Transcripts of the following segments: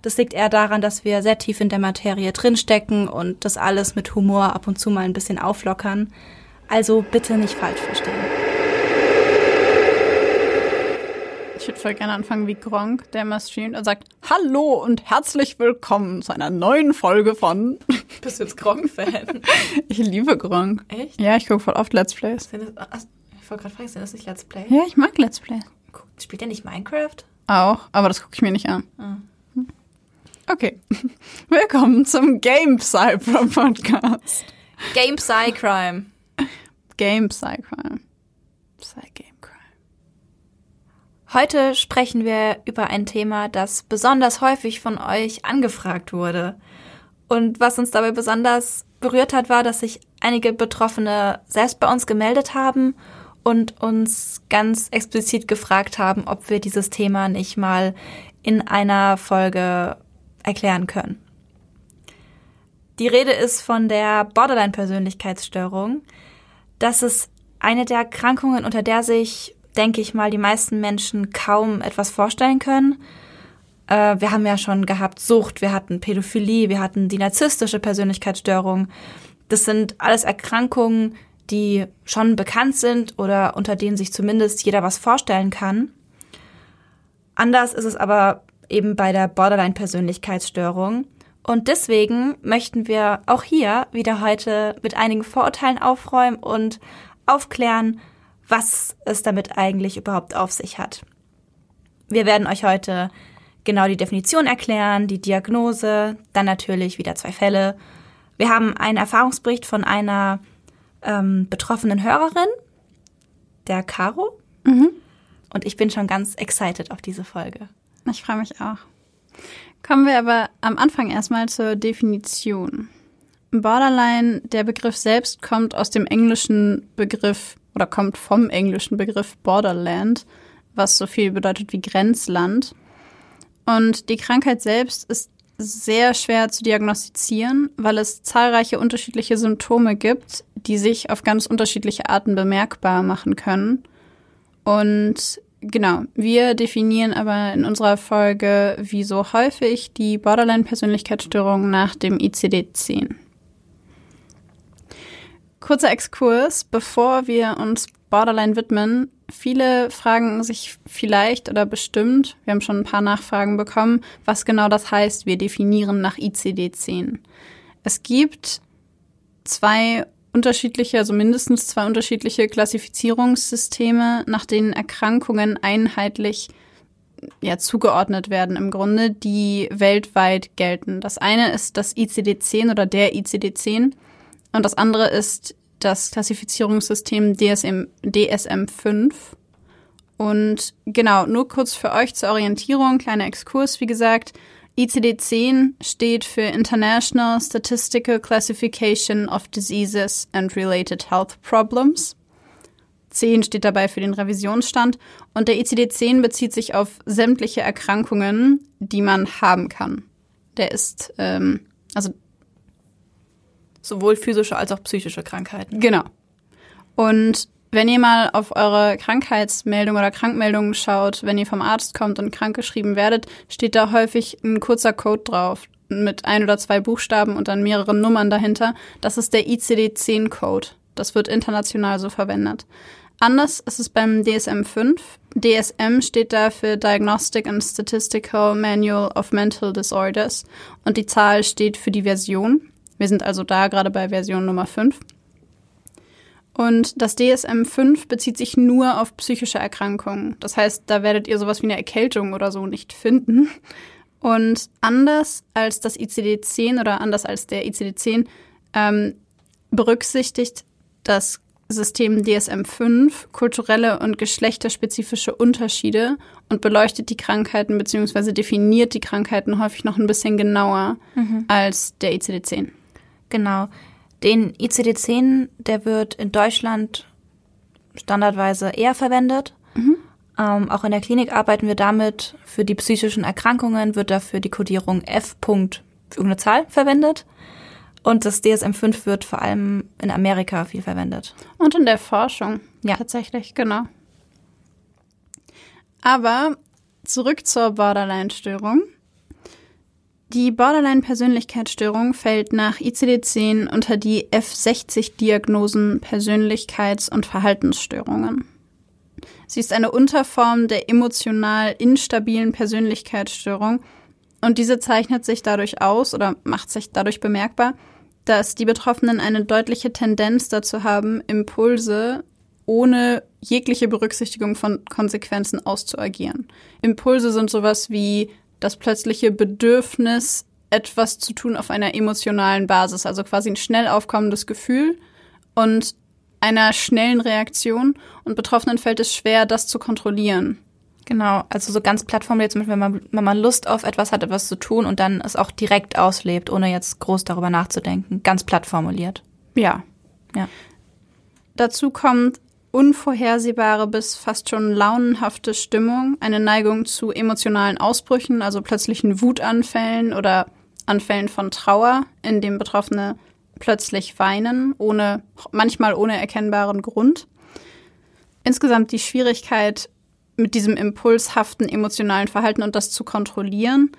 Das liegt eher daran, dass wir sehr tief in der Materie drinstecken und das alles mit Humor ab und zu mal ein bisschen auflockern. Also bitte nicht falsch verstehen. Ich würde voll gerne anfangen wie Gronk, der immer streamt und sagt Hallo und herzlich willkommen zu einer neuen Folge von... Bist du jetzt Gronk-Fan? ich liebe Gronk. Echt? Ja, ich gucke voll oft Let's Plays. Das, ich wollte gerade fragen, sind das nicht Let's Play? Ja, ich mag Let's Plays. Spielt er nicht Minecraft? Auch, aber das gucke ich mir nicht an. Ah. Okay. Willkommen zum Game Cyber Podcast. Game Psy Crime. Game Psy Crime. Psy Game Crime. Heute sprechen wir über ein Thema, das besonders häufig von euch angefragt wurde. Und was uns dabei besonders berührt hat, war, dass sich einige Betroffene selbst bei uns gemeldet haben und uns ganz explizit gefragt haben, ob wir dieses Thema nicht mal in einer Folge erklären können. Die Rede ist von der Borderline-Persönlichkeitsstörung. Das ist eine der Erkrankungen, unter der sich, denke ich mal, die meisten Menschen kaum etwas vorstellen können. Äh, wir haben ja schon gehabt Sucht, wir hatten Pädophilie, wir hatten die narzisstische Persönlichkeitsstörung. Das sind alles Erkrankungen, die schon bekannt sind oder unter denen sich zumindest jeder was vorstellen kann. Anders ist es aber eben bei der Borderline-Persönlichkeitsstörung. Und deswegen möchten wir auch hier wieder heute mit einigen Vorurteilen aufräumen und aufklären, was es damit eigentlich überhaupt auf sich hat. Wir werden euch heute genau die Definition erklären, die Diagnose, dann natürlich wieder zwei Fälle. Wir haben einen Erfahrungsbericht von einer ähm, betroffenen Hörerin, der Caro. Mhm. Und ich bin schon ganz excited auf diese Folge. Ich freue mich auch. Kommen wir aber am Anfang erstmal zur Definition. Borderline, der Begriff selbst kommt aus dem englischen Begriff oder kommt vom englischen Begriff Borderland, was so viel bedeutet wie Grenzland. Und die Krankheit selbst ist sehr schwer zu diagnostizieren, weil es zahlreiche unterschiedliche Symptome gibt, die sich auf ganz unterschiedliche Arten bemerkbar machen können. Und Genau, wir definieren aber in unserer Folge wie so häufig die Borderline-Persönlichkeitsstörung nach dem ICD-10. Kurzer Exkurs, bevor wir uns Borderline widmen. Viele fragen sich vielleicht oder bestimmt, wir haben schon ein paar Nachfragen bekommen, was genau das heißt, wir definieren nach ICD-10. Es gibt zwei unterschiedliche, also mindestens zwei unterschiedliche Klassifizierungssysteme, nach denen Erkrankungen einheitlich ja, zugeordnet werden im Grunde, die weltweit gelten. Das eine ist das ICD-10 oder der ICD-10 und das andere ist das Klassifizierungssystem DSM, DSM-5. Und genau, nur kurz für euch zur Orientierung, kleiner Exkurs, wie gesagt, ICD-10 steht für International Statistical Classification of Diseases and Related Health Problems. 10 steht dabei für den Revisionsstand und der ICD-10 bezieht sich auf sämtliche Erkrankungen, die man haben kann. Der ist, ähm, also sowohl physische als auch psychische Krankheiten. Genau. Und wenn ihr mal auf eure Krankheitsmeldung oder Krankmeldungen schaut, wenn ihr vom Arzt kommt und krankgeschrieben werdet, steht da häufig ein kurzer Code drauf mit ein oder zwei Buchstaben und dann mehreren Nummern dahinter. Das ist der ICD-10-Code. Das wird international so verwendet. Anders ist es beim DSM-5. DSM steht da für Diagnostic and Statistical Manual of Mental Disorders und die Zahl steht für die Version. Wir sind also da gerade bei Version Nummer 5. Und das DSM-5 bezieht sich nur auf psychische Erkrankungen. Das heißt, da werdet ihr sowas wie eine Erkältung oder so nicht finden. Und anders als das ICD-10 oder anders als der ICD-10 ähm, berücksichtigt das System DSM-5 kulturelle und geschlechterspezifische Unterschiede und beleuchtet die Krankheiten bzw. definiert die Krankheiten häufig noch ein bisschen genauer mhm. als der ICD-10. Genau. Den ICD-10, der wird in Deutschland standardweise eher verwendet. Mhm. Ähm, auch in der Klinik arbeiten wir damit. Für die psychischen Erkrankungen wird dafür die Kodierung F. irgendeine Zahl verwendet. Und das DSM-5 wird vor allem in Amerika viel verwendet. Und in der Forschung. Ja. Tatsächlich, genau. Aber zurück zur Borderline-Störung. Die Borderline-Persönlichkeitsstörung fällt nach ICD-10 unter die F60-Diagnosen Persönlichkeits- und Verhaltensstörungen. Sie ist eine Unterform der emotional instabilen Persönlichkeitsstörung und diese zeichnet sich dadurch aus oder macht sich dadurch bemerkbar, dass die Betroffenen eine deutliche Tendenz dazu haben, Impulse ohne jegliche Berücksichtigung von Konsequenzen auszuagieren. Impulse sind sowas wie das plötzliche Bedürfnis, etwas zu tun auf einer emotionalen Basis, also quasi ein schnell aufkommendes Gefühl und einer schnellen Reaktion und Betroffenen fällt es schwer, das zu kontrollieren. Genau, also so ganz platt formuliert, zum Beispiel, wenn man, wenn man Lust auf etwas hat, etwas zu tun und dann es auch direkt auslebt, ohne jetzt groß darüber nachzudenken. Ganz platt formuliert. Ja. Ja. Dazu kommt unvorhersehbare bis fast schon launenhafte Stimmung, eine Neigung zu emotionalen Ausbrüchen, also plötzlichen Wutanfällen oder Anfällen von Trauer, in dem Betroffene plötzlich weinen, ohne, manchmal ohne erkennbaren Grund. Insgesamt die Schwierigkeit, mit diesem impulshaften emotionalen Verhalten und das zu kontrollieren.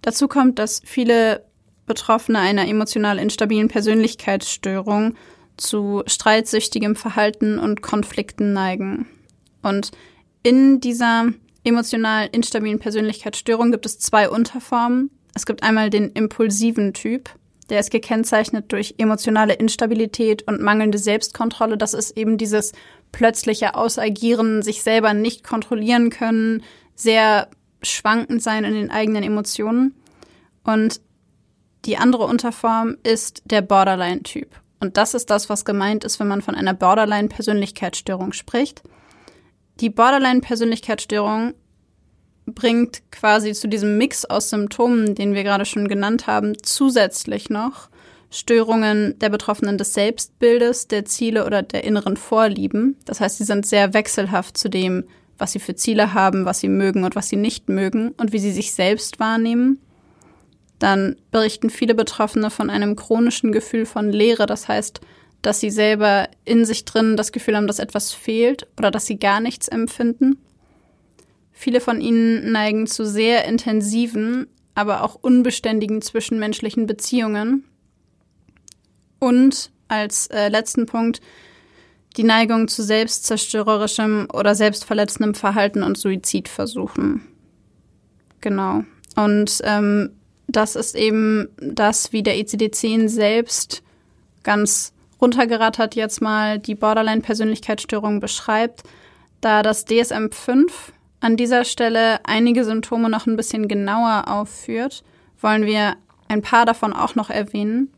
Dazu kommt, dass viele Betroffene einer emotional instabilen Persönlichkeitsstörung zu streitsüchtigem Verhalten und Konflikten neigen. Und in dieser emotional instabilen Persönlichkeitsstörung gibt es zwei Unterformen. Es gibt einmal den impulsiven Typ, der ist gekennzeichnet durch emotionale Instabilität und mangelnde Selbstkontrolle. Das ist eben dieses plötzliche Ausagieren, sich selber nicht kontrollieren können, sehr schwankend sein in den eigenen Emotionen. Und die andere Unterform ist der Borderline-Typ. Und das ist das, was gemeint ist, wenn man von einer Borderline-Persönlichkeitsstörung spricht. Die Borderline-Persönlichkeitsstörung bringt quasi zu diesem Mix aus Symptomen, den wir gerade schon genannt haben, zusätzlich noch Störungen der Betroffenen des Selbstbildes, der Ziele oder der inneren Vorlieben. Das heißt, sie sind sehr wechselhaft zu dem, was sie für Ziele haben, was sie mögen und was sie nicht mögen und wie sie sich selbst wahrnehmen dann berichten viele Betroffene von einem chronischen Gefühl von Leere. Das heißt, dass sie selber in sich drin das Gefühl haben, dass etwas fehlt oder dass sie gar nichts empfinden. Viele von ihnen neigen zu sehr intensiven, aber auch unbeständigen zwischenmenschlichen Beziehungen. Und als äh, letzten Punkt die Neigung zu selbstzerstörerischem oder selbstverletzendem Verhalten und Suizidversuchen. Genau. Und ähm, das ist eben das, wie der ICD-10 e selbst ganz runtergerattert jetzt mal die Borderline-Persönlichkeitsstörung beschreibt, da das DSM-5 an dieser Stelle einige Symptome noch ein bisschen genauer aufführt, wollen wir ein paar davon auch noch erwähnen.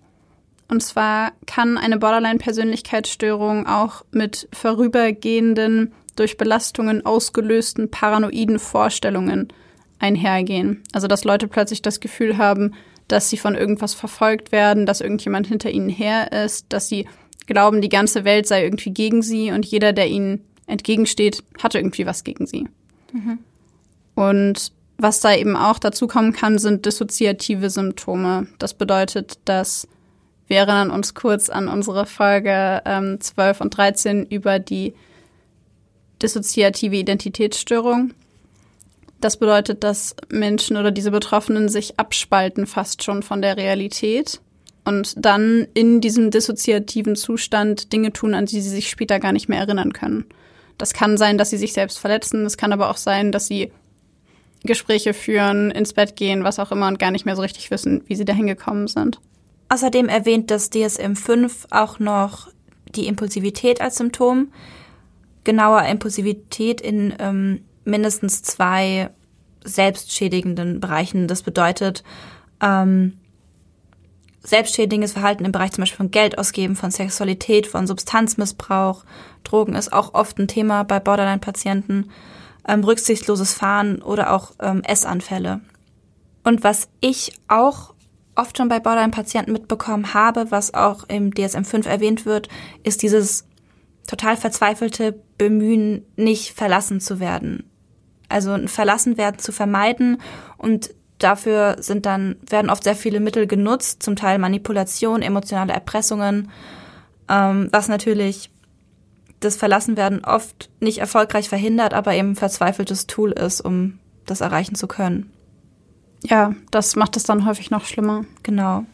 Und zwar kann eine Borderline-Persönlichkeitsstörung auch mit vorübergehenden, durch Belastungen ausgelösten paranoiden Vorstellungen einhergehen. Also dass Leute plötzlich das Gefühl haben, dass sie von irgendwas verfolgt werden, dass irgendjemand hinter ihnen her ist, dass sie glauben, die ganze Welt sei irgendwie gegen sie und jeder, der ihnen entgegensteht, hatte irgendwie was gegen sie. Mhm. Und was da eben auch dazu kommen kann, sind dissoziative Symptome. Das bedeutet, dass wir erinnern uns kurz an unsere Folge ähm, 12 und 13 über die dissoziative Identitätsstörung. Das bedeutet, dass Menschen oder diese Betroffenen sich abspalten fast schon von der Realität und dann in diesem dissoziativen Zustand Dinge tun, an die sie sich später gar nicht mehr erinnern können. Das kann sein, dass sie sich selbst verletzen, es kann aber auch sein, dass sie Gespräche führen, ins Bett gehen, was auch immer und gar nicht mehr so richtig wissen, wie sie dahin gekommen sind. Außerdem erwähnt das DSM-5 auch noch die Impulsivität als Symptom. Genauer Impulsivität in ähm, mindestens zwei selbstschädigenden Bereichen. Das bedeutet ähm, selbstschädigendes Verhalten im Bereich zum Beispiel von Geld ausgeben, von Sexualität, von Substanzmissbrauch. Drogen ist auch oft ein Thema bei Borderline-Patienten. Ähm, rücksichtsloses Fahren oder auch ähm, Essanfälle. Und was ich auch oft schon bei Borderline-Patienten mitbekommen habe, was auch im DSM-5 erwähnt wird, ist dieses total verzweifelte Bemühen, nicht verlassen zu werden. Also ein Verlassenwerden zu vermeiden und dafür sind dann, werden oft sehr viele Mittel genutzt, zum Teil Manipulation, emotionale Erpressungen, ähm, was natürlich das Verlassenwerden oft nicht erfolgreich verhindert, aber eben ein verzweifeltes Tool ist, um das erreichen zu können. Ja, das macht es dann häufig noch schlimmer. Genau.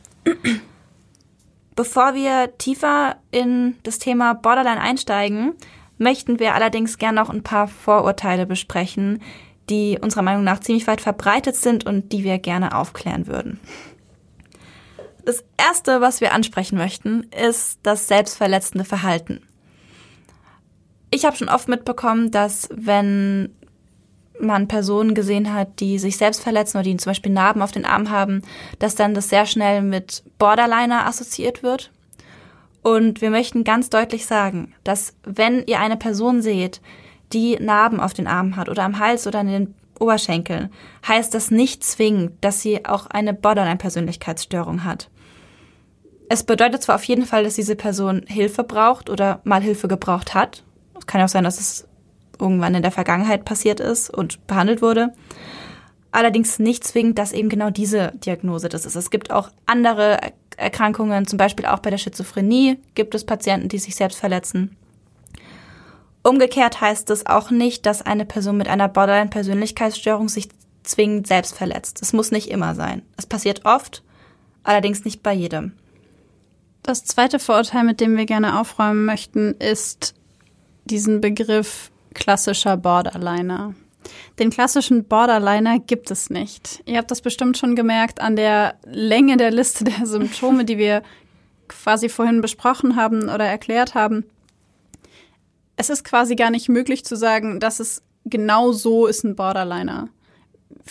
Bevor wir tiefer in das Thema Borderline einsteigen, möchten wir allerdings gern noch ein paar Vorurteile besprechen, die unserer Meinung nach ziemlich weit verbreitet sind und die wir gerne aufklären würden. Das Erste, was wir ansprechen möchten, ist das selbstverletzende Verhalten. Ich habe schon oft mitbekommen, dass wenn man Personen gesehen hat, die sich selbst verletzen oder die zum Beispiel Narben auf den Arm haben, dass dann das sehr schnell mit Borderliner assoziiert wird. Und wir möchten ganz deutlich sagen, dass wenn ihr eine Person seht, die Narben auf den Armen hat oder am Hals oder an den Oberschenkeln, heißt das nicht zwingend, dass sie auch eine Borderline-Persönlichkeitsstörung hat. Es bedeutet zwar auf jeden Fall, dass diese Person Hilfe braucht oder mal Hilfe gebraucht hat. Es kann ja auch sein, dass es irgendwann in der Vergangenheit passiert ist und behandelt wurde. Allerdings nicht zwingend, dass eben genau diese Diagnose das ist. Es gibt auch andere Erkrankungen, zum Beispiel auch bei der Schizophrenie gibt es Patienten, die sich selbst verletzen. Umgekehrt heißt es auch nicht, dass eine Person mit einer Borderline-Persönlichkeitsstörung sich zwingend selbst verletzt. Es muss nicht immer sein. Es passiert oft, allerdings nicht bei jedem. Das zweite Vorurteil, mit dem wir gerne aufräumen möchten, ist diesen Begriff klassischer Borderliner. Den klassischen Borderliner gibt es nicht. Ihr habt das bestimmt schon gemerkt an der Länge der Liste der Symptome, die wir quasi vorhin besprochen haben oder erklärt haben. Es ist quasi gar nicht möglich zu sagen, dass es genau so ist ein Borderliner.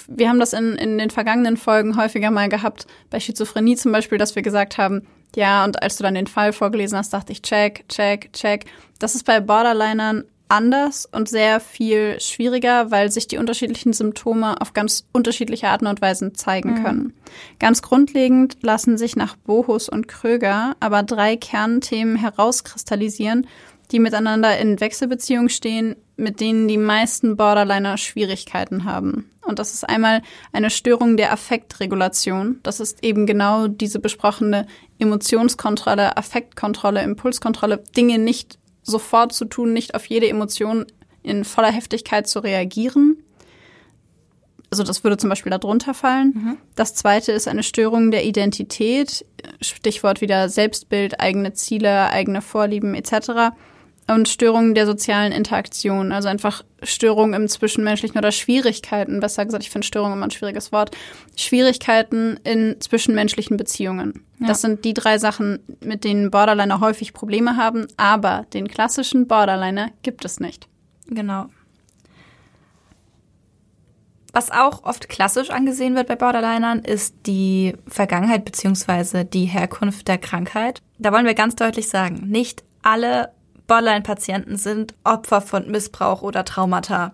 Wir haben das in, in den vergangenen Folgen häufiger mal gehabt, bei Schizophrenie zum Beispiel, dass wir gesagt haben, ja, und als du dann den Fall vorgelesen hast, dachte ich, check, check, check. Das ist bei Borderlinern anders und sehr viel schwieriger, weil sich die unterschiedlichen Symptome auf ganz unterschiedliche Arten und Weisen zeigen mhm. können. Ganz grundlegend lassen sich nach Bohus und Kröger aber drei Kernthemen herauskristallisieren, die miteinander in Wechselbeziehung stehen, mit denen die meisten Borderliner Schwierigkeiten haben. Und das ist einmal eine Störung der Affektregulation. Das ist eben genau diese besprochene Emotionskontrolle, Affektkontrolle, Impulskontrolle, Dinge nicht sofort zu tun, nicht auf jede Emotion in voller Heftigkeit zu reagieren. Also das würde zum Beispiel darunter fallen. Mhm. Das zweite ist eine Störung der Identität, Stichwort wieder Selbstbild, eigene Ziele, eigene Vorlieben etc und Störungen der sozialen Interaktion, also einfach Störungen im Zwischenmenschlichen oder Schwierigkeiten, besser gesagt, ich finde Störung immer ein schwieriges Wort, Schwierigkeiten in zwischenmenschlichen Beziehungen. Ja. Das sind die drei Sachen, mit denen Borderliner häufig Probleme haben, aber den klassischen Borderliner gibt es nicht. Genau. Was auch oft klassisch angesehen wird bei Borderlinern, ist die Vergangenheit bzw. die Herkunft der Krankheit. Da wollen wir ganz deutlich sagen, nicht alle Borderline-Patienten sind Opfer von Missbrauch oder Traumata.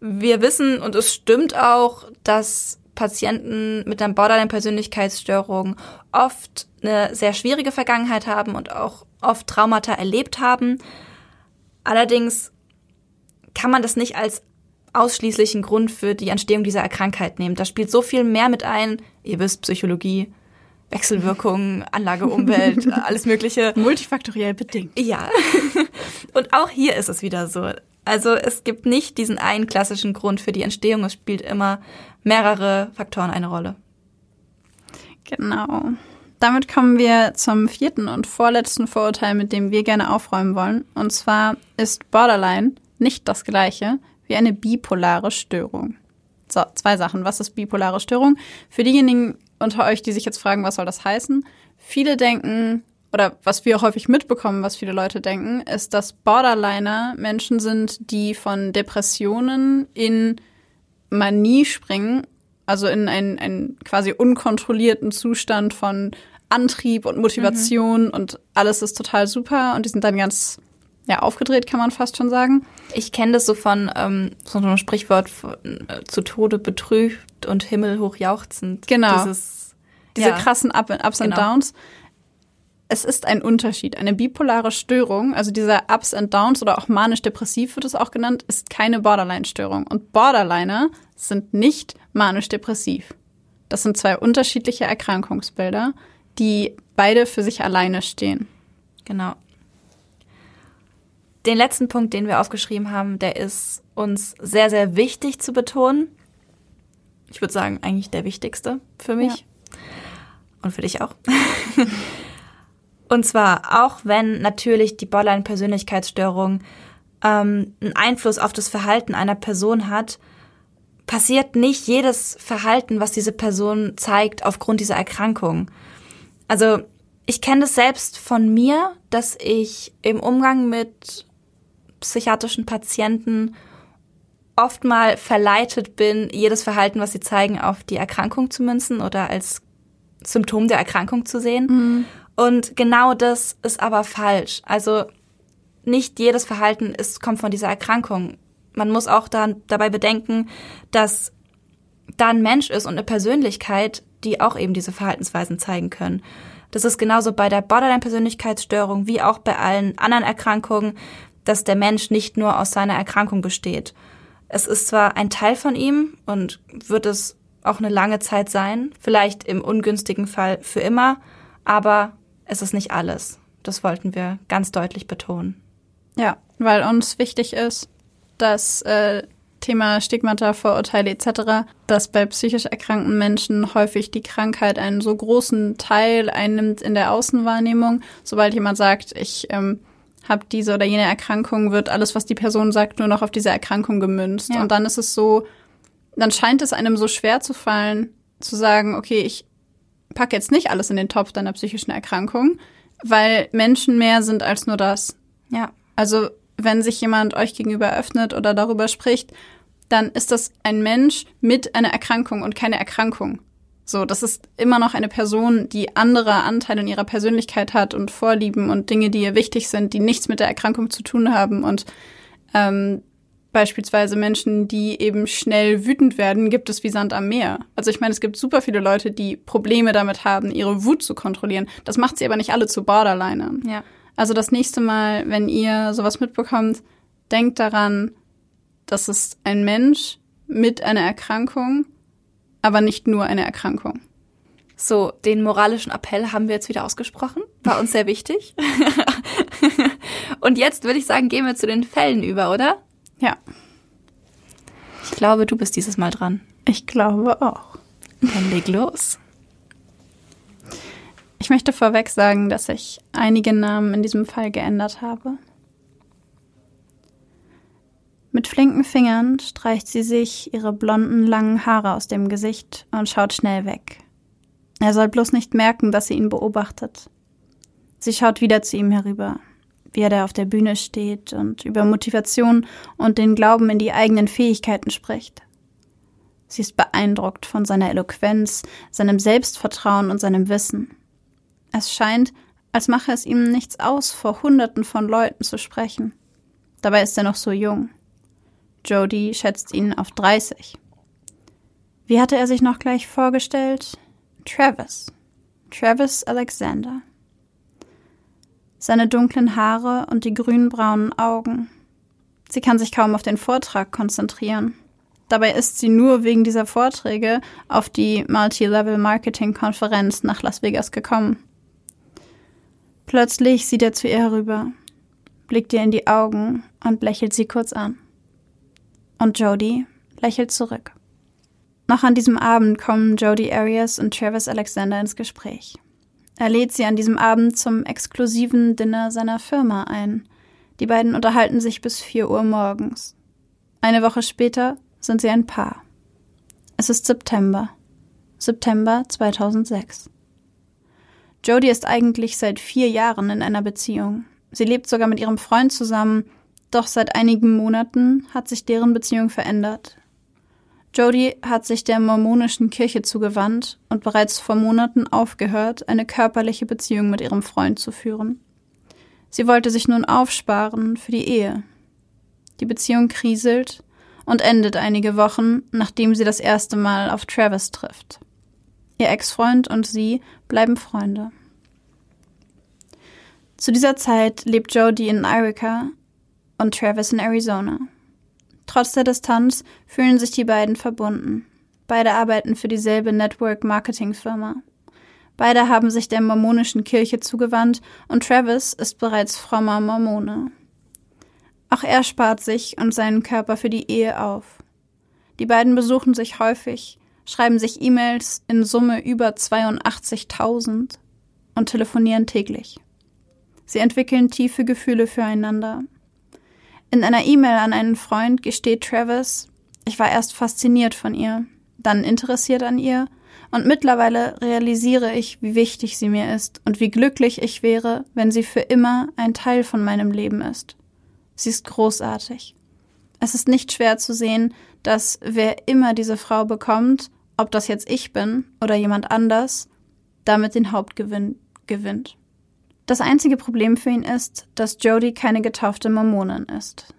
Wir wissen, und es stimmt auch, dass Patienten mit einer Borderline-Persönlichkeitsstörung oft eine sehr schwierige Vergangenheit haben und auch oft Traumata erlebt haben. Allerdings kann man das nicht als ausschließlichen Grund für die Entstehung dieser Krankheit nehmen. Da spielt so viel mehr mit ein. Ihr wisst, Psychologie, Wechselwirkungen, Anlage, Umwelt, alles Mögliche. Multifaktoriell bedingt. Ja. Und auch hier ist es wieder so. Also es gibt nicht diesen einen klassischen Grund für die Entstehung. Es spielt immer mehrere Faktoren eine Rolle. Genau. Damit kommen wir zum vierten und vorletzten Vorurteil, mit dem wir gerne aufräumen wollen. Und zwar ist Borderline nicht das gleiche wie eine bipolare Störung. So, zwei Sachen. Was ist bipolare Störung? Für diejenigen unter euch, die sich jetzt fragen, was soll das heißen? viele denken, oder was wir häufig mitbekommen, was viele Leute denken, ist, dass Borderliner Menschen sind, die von Depressionen in Manie springen, also in einen, einen quasi unkontrollierten Zustand von Antrieb und Motivation mhm. und alles ist total super und die sind dann ganz ja, aufgedreht, kann man fast schon sagen. Ich kenne das so von ähm, so einem Sprichwort von, äh, zu Tode betrübt und himmelhoch jauchzend. Genau. Dieses, Diese ja. krassen Up Ups genau. and Downs es ist ein Unterschied. Eine bipolare Störung, also dieser Ups and Downs oder auch manisch-depressiv wird es auch genannt, ist keine Borderline-Störung. Und Borderliner sind nicht manisch-depressiv. Das sind zwei unterschiedliche Erkrankungsbilder, die beide für sich alleine stehen. Genau. Den letzten Punkt, den wir aufgeschrieben haben, der ist uns sehr, sehr wichtig zu betonen. Ich würde sagen, eigentlich der wichtigste für mich. Ja. Und für dich auch. Und zwar auch wenn natürlich die Borderline-Persönlichkeitsstörung ähm, einen Einfluss auf das Verhalten einer Person hat, passiert nicht jedes Verhalten, was diese Person zeigt, aufgrund dieser Erkrankung. Also ich kenne das selbst von mir, dass ich im Umgang mit psychiatrischen Patienten oft mal verleitet bin, jedes Verhalten, was sie zeigen, auf die Erkrankung zu münzen oder als Symptom der Erkrankung zu sehen. Mhm. Und genau das ist aber falsch. Also nicht jedes Verhalten ist, kommt von dieser Erkrankung. Man muss auch dann dabei bedenken, dass da ein Mensch ist und eine Persönlichkeit, die auch eben diese Verhaltensweisen zeigen können. Das ist genauso bei der Borderline-Persönlichkeitsstörung wie auch bei allen anderen Erkrankungen, dass der Mensch nicht nur aus seiner Erkrankung besteht. Es ist zwar ein Teil von ihm und wird es auch eine lange Zeit sein, vielleicht im ungünstigen Fall für immer, aber es ist nicht alles. Das wollten wir ganz deutlich betonen. Ja, weil uns wichtig ist, dass äh, Thema Stigmata, Vorurteile etc., dass bei psychisch erkrankten Menschen häufig die Krankheit einen so großen Teil einnimmt in der Außenwahrnehmung. Sobald jemand sagt, ich ähm, habe diese oder jene Erkrankung, wird alles, was die Person sagt, nur noch auf diese Erkrankung gemünzt. Ja. Und dann ist es so, dann scheint es einem so schwer zu fallen, zu sagen, okay, ich pack jetzt nicht alles in den Topf deiner psychischen Erkrankung, weil Menschen mehr sind als nur das. Ja. Also, wenn sich jemand euch gegenüber öffnet oder darüber spricht, dann ist das ein Mensch mit einer Erkrankung und keine Erkrankung. So, das ist immer noch eine Person, die andere Anteile in ihrer Persönlichkeit hat und Vorlieben und Dinge, die ihr wichtig sind, die nichts mit der Erkrankung zu tun haben. Und ähm, beispielsweise Menschen, die eben schnell wütend werden, gibt es wie Sand am Meer. Also ich meine, es gibt super viele Leute, die Probleme damit haben, ihre Wut zu kontrollieren. Das macht sie aber nicht alle zu Borderlinern. Ja. Also das nächste Mal, wenn ihr sowas mitbekommt, denkt daran, das ist ein Mensch mit einer Erkrankung, aber nicht nur eine Erkrankung. So, den moralischen Appell haben wir jetzt wieder ausgesprochen. War uns sehr wichtig. Und jetzt würde ich sagen, gehen wir zu den Fällen über, oder? Ja. Ich glaube, du bist dieses Mal dran. Ich glaube auch. Dann leg los. Ich möchte vorweg sagen, dass ich einige Namen in diesem Fall geändert habe. Mit flinken Fingern streicht sie sich ihre blonden, langen Haare aus dem Gesicht und schaut schnell weg. Er soll bloß nicht merken, dass sie ihn beobachtet. Sie schaut wieder zu ihm herüber wie er da auf der Bühne steht und über Motivation und den Glauben in die eigenen Fähigkeiten spricht. Sie ist beeindruckt von seiner Eloquenz, seinem Selbstvertrauen und seinem Wissen. Es scheint, als mache es ihm nichts aus, vor Hunderten von Leuten zu sprechen. Dabei ist er noch so jung. Jody schätzt ihn auf 30. Wie hatte er sich noch gleich vorgestellt? Travis. Travis Alexander seine dunklen Haare und die grünbraunen Augen. Sie kann sich kaum auf den Vortrag konzentrieren. Dabei ist sie nur wegen dieser Vorträge auf die Multi-Level-Marketing-Konferenz nach Las Vegas gekommen. Plötzlich sieht er zu ihr herüber, blickt ihr in die Augen und lächelt sie kurz an. Und Jody lächelt zurück. Noch an diesem Abend kommen Jody Arias und Travis Alexander ins Gespräch. Er lädt sie an diesem Abend zum exklusiven Dinner seiner Firma ein. Die beiden unterhalten sich bis vier Uhr morgens. Eine Woche später sind sie ein Paar. Es ist September. September 2006. Jodie ist eigentlich seit vier Jahren in einer Beziehung. Sie lebt sogar mit ihrem Freund zusammen, doch seit einigen Monaten hat sich deren Beziehung verändert. Jodie hat sich der mormonischen Kirche zugewandt und bereits vor Monaten aufgehört, eine körperliche Beziehung mit ihrem Freund zu führen. Sie wollte sich nun aufsparen für die Ehe. Die Beziehung kriselt und endet einige Wochen, nachdem sie das erste Mal auf Travis trifft. Ihr Ex-Freund und sie bleiben Freunde. Zu dieser Zeit lebt Jodie in Arica und Travis in Arizona. Trotz der Distanz fühlen sich die beiden verbunden. Beide arbeiten für dieselbe Network-Marketing-Firma. Beide haben sich der mormonischen Kirche zugewandt und Travis ist bereits frommer Mormone. Auch er spart sich und seinen Körper für die Ehe auf. Die beiden besuchen sich häufig, schreiben sich E-Mails in Summe über 82.000 und telefonieren täglich. Sie entwickeln tiefe Gefühle füreinander. In einer E-Mail an einen Freund gesteht Travis, ich war erst fasziniert von ihr, dann interessiert an ihr und mittlerweile realisiere ich, wie wichtig sie mir ist und wie glücklich ich wäre, wenn sie für immer ein Teil von meinem Leben ist. Sie ist großartig. Es ist nicht schwer zu sehen, dass wer immer diese Frau bekommt, ob das jetzt ich bin oder jemand anders, damit den Hauptgewinn gewinnt. Das einzige Problem für ihn ist, dass Jodie keine getaufte Mormonin ist.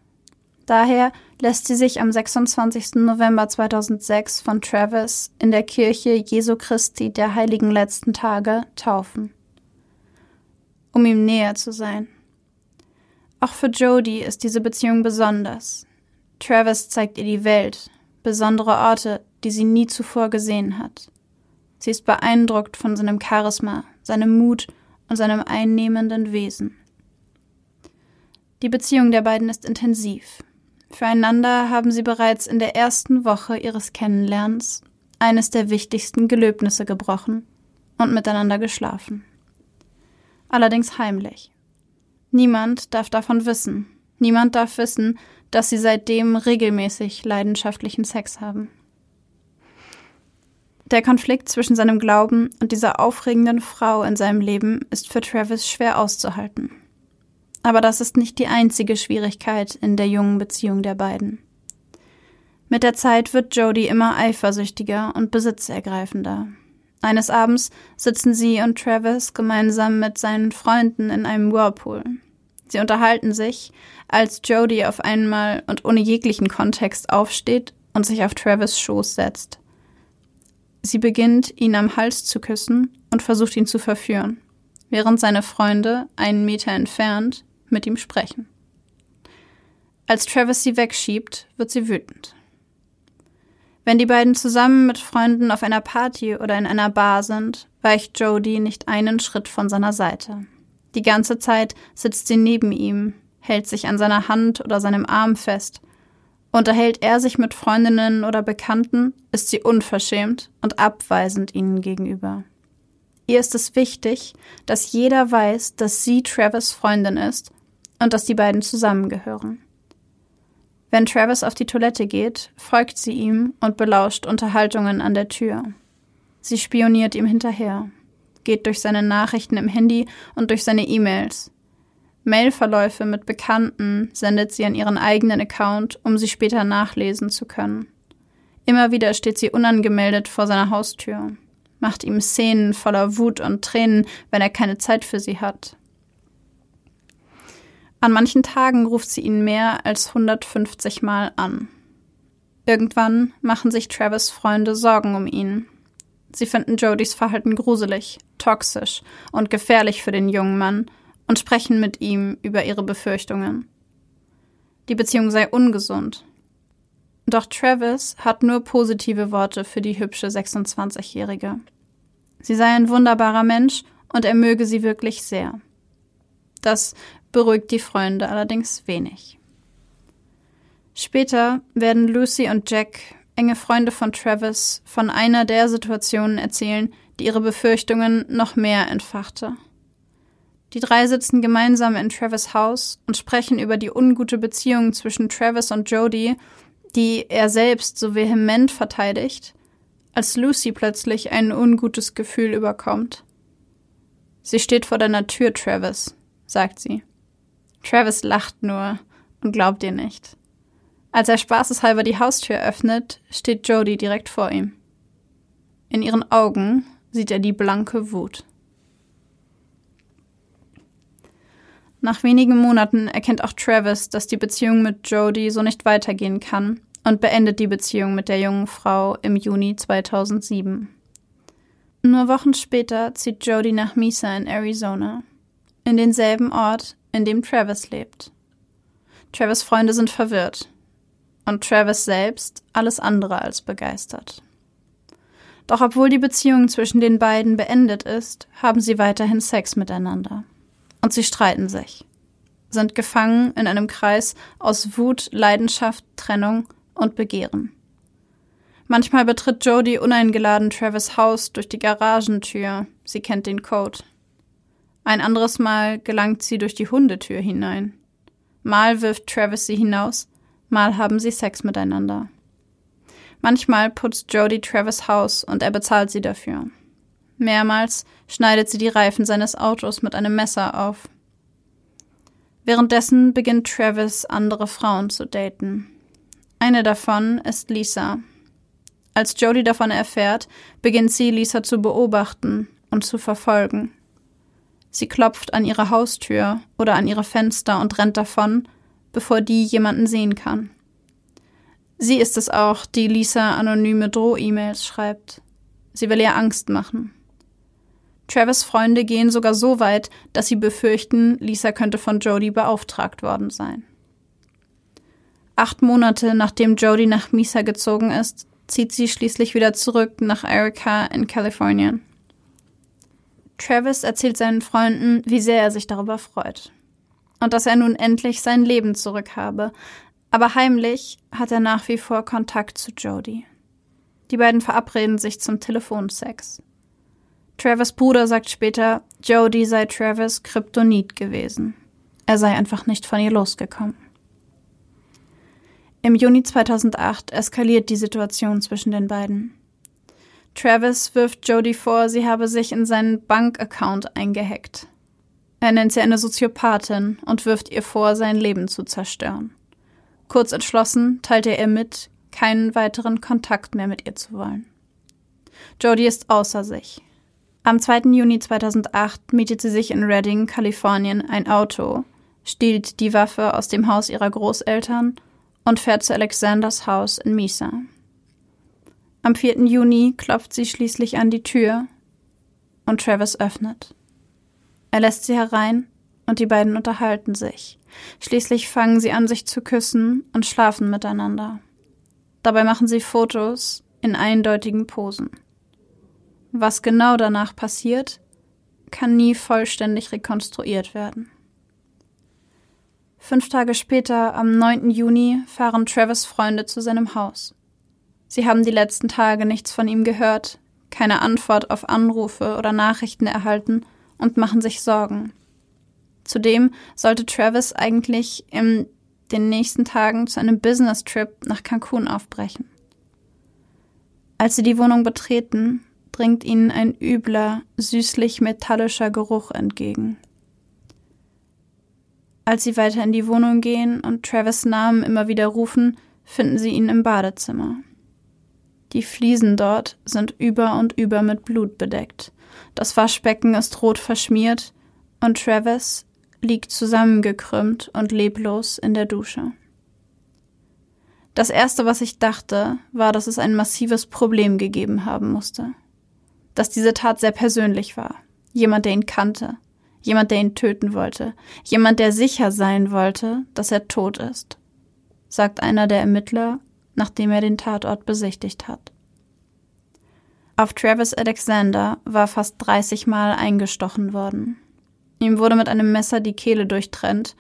Daher lässt sie sich am 26. November 2006 von Travis in der Kirche Jesu Christi der Heiligen Letzten Tage taufen, um ihm näher zu sein. Auch für Jodie ist diese Beziehung besonders. Travis zeigt ihr die Welt, besondere Orte, die sie nie zuvor gesehen hat. Sie ist beeindruckt von seinem Charisma, seinem Mut und seinem einnehmenden Wesen. Die Beziehung der beiden ist intensiv. Füreinander haben sie bereits in der ersten Woche ihres Kennenlernens eines der wichtigsten Gelöbnisse gebrochen und miteinander geschlafen. Allerdings heimlich. Niemand darf davon wissen. Niemand darf wissen, dass sie seitdem regelmäßig leidenschaftlichen Sex haben. Der Konflikt zwischen seinem Glauben und dieser aufregenden Frau in seinem Leben ist für Travis schwer auszuhalten. Aber das ist nicht die einzige Schwierigkeit in der jungen Beziehung der beiden. Mit der Zeit wird Jodie immer eifersüchtiger und besitzergreifender. Eines Abends sitzen sie und Travis gemeinsam mit seinen Freunden in einem Whirlpool. Sie unterhalten sich, als Jodie auf einmal und ohne jeglichen Kontext aufsteht und sich auf Travis Schoß setzt. Sie beginnt, ihn am Hals zu küssen und versucht ihn zu verführen, während seine Freunde einen Meter entfernt mit ihm sprechen. Als Travis sie wegschiebt, wird sie wütend. Wenn die beiden zusammen mit Freunden auf einer Party oder in einer Bar sind, weicht Jodie nicht einen Schritt von seiner Seite. Die ganze Zeit sitzt sie neben ihm, hält sich an seiner Hand oder seinem Arm fest Unterhält er sich mit Freundinnen oder Bekannten, ist sie unverschämt und abweisend ihnen gegenüber. Ihr ist es wichtig, dass jeder weiß, dass sie Travis Freundin ist und dass die beiden zusammengehören. Wenn Travis auf die Toilette geht, folgt sie ihm und belauscht Unterhaltungen an der Tür. Sie spioniert ihm hinterher, geht durch seine Nachrichten im Handy und durch seine E-Mails, Mailverläufe mit Bekannten sendet sie an ihren eigenen Account, um sie später nachlesen zu können. Immer wieder steht sie unangemeldet vor seiner Haustür, macht ihm Szenen voller Wut und Tränen, wenn er keine Zeit für sie hat. An manchen Tagen ruft sie ihn mehr als 150 Mal an. Irgendwann machen sich Travis Freunde Sorgen um ihn. Sie finden Jodys Verhalten gruselig, toxisch und gefährlich für den jungen Mann und sprechen mit ihm über ihre Befürchtungen. Die Beziehung sei ungesund. Doch Travis hat nur positive Worte für die hübsche 26-Jährige. Sie sei ein wunderbarer Mensch und er möge sie wirklich sehr. Das beruhigt die Freunde allerdings wenig. Später werden Lucy und Jack, enge Freunde von Travis, von einer der Situationen erzählen, die ihre Befürchtungen noch mehr entfachte. Die drei sitzen gemeinsam in Travis Haus und sprechen über die ungute Beziehung zwischen Travis und Jodie, die er selbst so vehement verteidigt, als Lucy plötzlich ein ungutes Gefühl überkommt. Sie steht vor deiner Tür, Travis, sagt sie. Travis lacht nur und glaubt ihr nicht. Als er spaßeshalber die Haustür öffnet, steht Jody direkt vor ihm. In ihren Augen sieht er die blanke Wut. Nach wenigen Monaten erkennt auch Travis, dass die Beziehung mit Jody so nicht weitergehen kann und beendet die Beziehung mit der jungen Frau im Juni 2007. Nur Wochen später zieht Jody nach Mesa in Arizona, in denselben Ort, in dem Travis lebt. Travis Freunde sind verwirrt und Travis selbst alles andere als begeistert. Doch obwohl die Beziehung zwischen den beiden beendet ist, haben sie weiterhin Sex miteinander. Und sie streiten sich, sind gefangen in einem Kreis aus Wut, Leidenschaft, Trennung und Begehren. Manchmal betritt Jodie uneingeladen Travis Haus durch die Garagentür. Sie kennt den Code. Ein anderes Mal gelangt sie durch die Hundetür hinein. Mal wirft Travis sie hinaus, mal haben sie Sex miteinander. Manchmal putzt Jodie Travis Haus und er bezahlt sie dafür. Mehrmals schneidet sie die Reifen seines Autos mit einem Messer auf. Währenddessen beginnt Travis andere Frauen zu daten. Eine davon ist Lisa, als Jodie davon erfährt, beginnt sie, Lisa zu beobachten und zu verfolgen. Sie klopft an ihre Haustür oder an ihre Fenster und rennt davon, bevor die jemanden sehen kann. Sie ist es auch, die Lisa anonyme Droh-E-Mails schreibt. Sie will ihr Angst machen. Travis Freunde gehen sogar so weit, dass sie befürchten, Lisa könnte von Jodie beauftragt worden sein. Acht Monate nachdem Jodie nach Misa gezogen ist, zieht sie schließlich wieder zurück nach Erica in Kalifornien. Travis erzählt seinen Freunden, wie sehr er sich darüber freut. Und dass er nun endlich sein Leben zurück habe. Aber heimlich hat er nach wie vor Kontakt zu Jodie. Die beiden verabreden sich zum Telefonsex. Travis Bruder sagt später, Jodie sei Travis Kryptonit gewesen. Er sei einfach nicht von ihr losgekommen. Im Juni 2008 eskaliert die Situation zwischen den beiden. Travis wirft Jodie vor, sie habe sich in seinen Bankaccount eingehackt. Er nennt sie eine Soziopathin und wirft ihr vor, sein Leben zu zerstören. Kurz entschlossen teilt er ihr mit, keinen weiteren Kontakt mehr mit ihr zu wollen. Jodie ist außer sich. Am 2. Juni 2008 mietet sie sich in Redding, Kalifornien, ein Auto, stiehlt die Waffe aus dem Haus ihrer Großeltern und fährt zu Alexanders Haus in Misa. Am 4. Juni klopft sie schließlich an die Tür und Travis öffnet. Er lässt sie herein und die beiden unterhalten sich. Schließlich fangen sie an, sich zu küssen und schlafen miteinander. Dabei machen sie Fotos in eindeutigen Posen. Was genau danach passiert, kann nie vollständig rekonstruiert werden. Fünf Tage später, am 9. Juni, fahren Travis Freunde zu seinem Haus. Sie haben die letzten Tage nichts von ihm gehört, keine Antwort auf Anrufe oder Nachrichten erhalten und machen sich Sorgen. Zudem sollte Travis eigentlich in den nächsten Tagen zu einem Business-Trip nach Cancun aufbrechen. Als sie die Wohnung betreten, dringt ihnen ein übler, süßlich metallischer Geruch entgegen. Als sie weiter in die Wohnung gehen und Travis Namen immer wieder rufen, finden sie ihn im Badezimmer. Die Fliesen dort sind über und über mit Blut bedeckt. Das Waschbecken ist rot verschmiert und Travis liegt zusammengekrümmt und leblos in der Dusche. Das erste, was ich dachte, war, dass es ein massives Problem gegeben haben musste. Dass diese Tat sehr persönlich war. Jemand, der ihn kannte. Jemand, der ihn töten wollte. Jemand, der sicher sein wollte, dass er tot ist, sagt einer der Ermittler, nachdem er den Tatort besichtigt hat. Auf Travis Alexander war fast 30 Mal eingestochen worden. Ihm wurde mit einem Messer die Kehle durchtrennt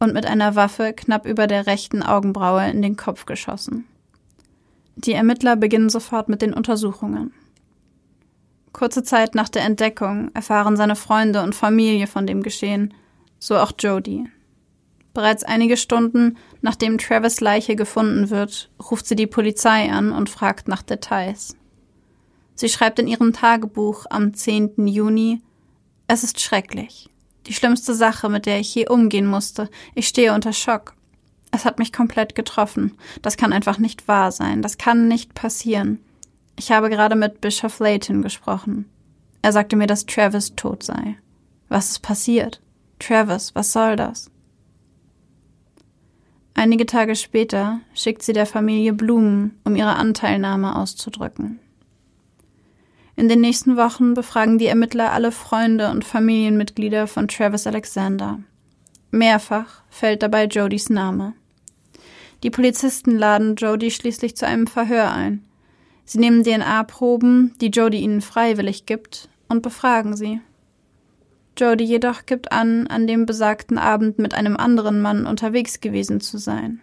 und mit einer Waffe knapp über der rechten Augenbraue in den Kopf geschossen. Die Ermittler beginnen sofort mit den Untersuchungen. Kurze Zeit nach der Entdeckung erfahren seine Freunde und Familie von dem Geschehen, so auch Jodie. Bereits einige Stunden nachdem Travis Leiche gefunden wird, ruft sie die Polizei an und fragt nach Details. Sie schreibt in ihrem Tagebuch am 10. Juni, Es ist schrecklich. Die schlimmste Sache, mit der ich je umgehen musste. Ich stehe unter Schock. Es hat mich komplett getroffen. Das kann einfach nicht wahr sein. Das kann nicht passieren. Ich habe gerade mit Bischof Layton gesprochen. Er sagte mir, dass Travis tot sei. Was ist passiert? Travis, was soll das? Einige Tage später schickt sie der Familie Blumen, um ihre Anteilnahme auszudrücken. In den nächsten Wochen befragen die Ermittler alle Freunde und Familienmitglieder von Travis Alexander. Mehrfach fällt dabei Jodys Name. Die Polizisten laden Jody schließlich zu einem Verhör ein. Sie nehmen DNA-Proben, die Jody ihnen freiwillig gibt, und befragen sie. Jody jedoch gibt an, an dem besagten Abend mit einem anderen Mann unterwegs gewesen zu sein.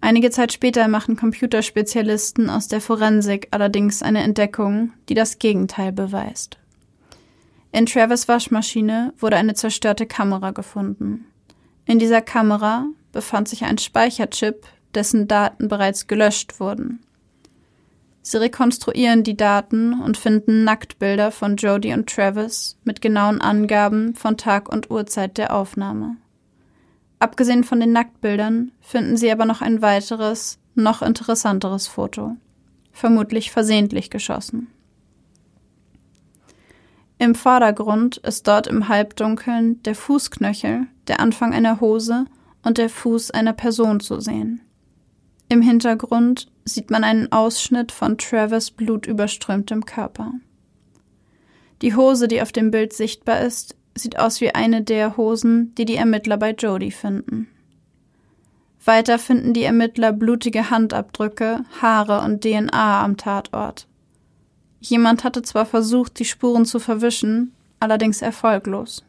Einige Zeit später machen Computerspezialisten aus der Forensik allerdings eine Entdeckung, die das Gegenteil beweist. In Travis Waschmaschine wurde eine zerstörte Kamera gefunden. In dieser Kamera befand sich ein Speicherchip, dessen Daten bereits gelöscht wurden. Sie rekonstruieren die Daten und finden Nacktbilder von Jody und Travis mit genauen Angaben von Tag und Uhrzeit der Aufnahme. Abgesehen von den Nacktbildern finden sie aber noch ein weiteres, noch interessanteres Foto. Vermutlich versehentlich geschossen. Im Vordergrund ist dort im Halbdunkeln der Fußknöchel, der Anfang einer Hose und der Fuß einer Person zu sehen. Im Hintergrund sieht man einen Ausschnitt von Travis blutüberströmtem Körper. Die Hose, die auf dem Bild sichtbar ist, sieht aus wie eine der Hosen, die die Ermittler bei Jody finden. Weiter finden die Ermittler blutige Handabdrücke, Haare und DNA am Tatort. Jemand hatte zwar versucht, die Spuren zu verwischen, allerdings erfolglos.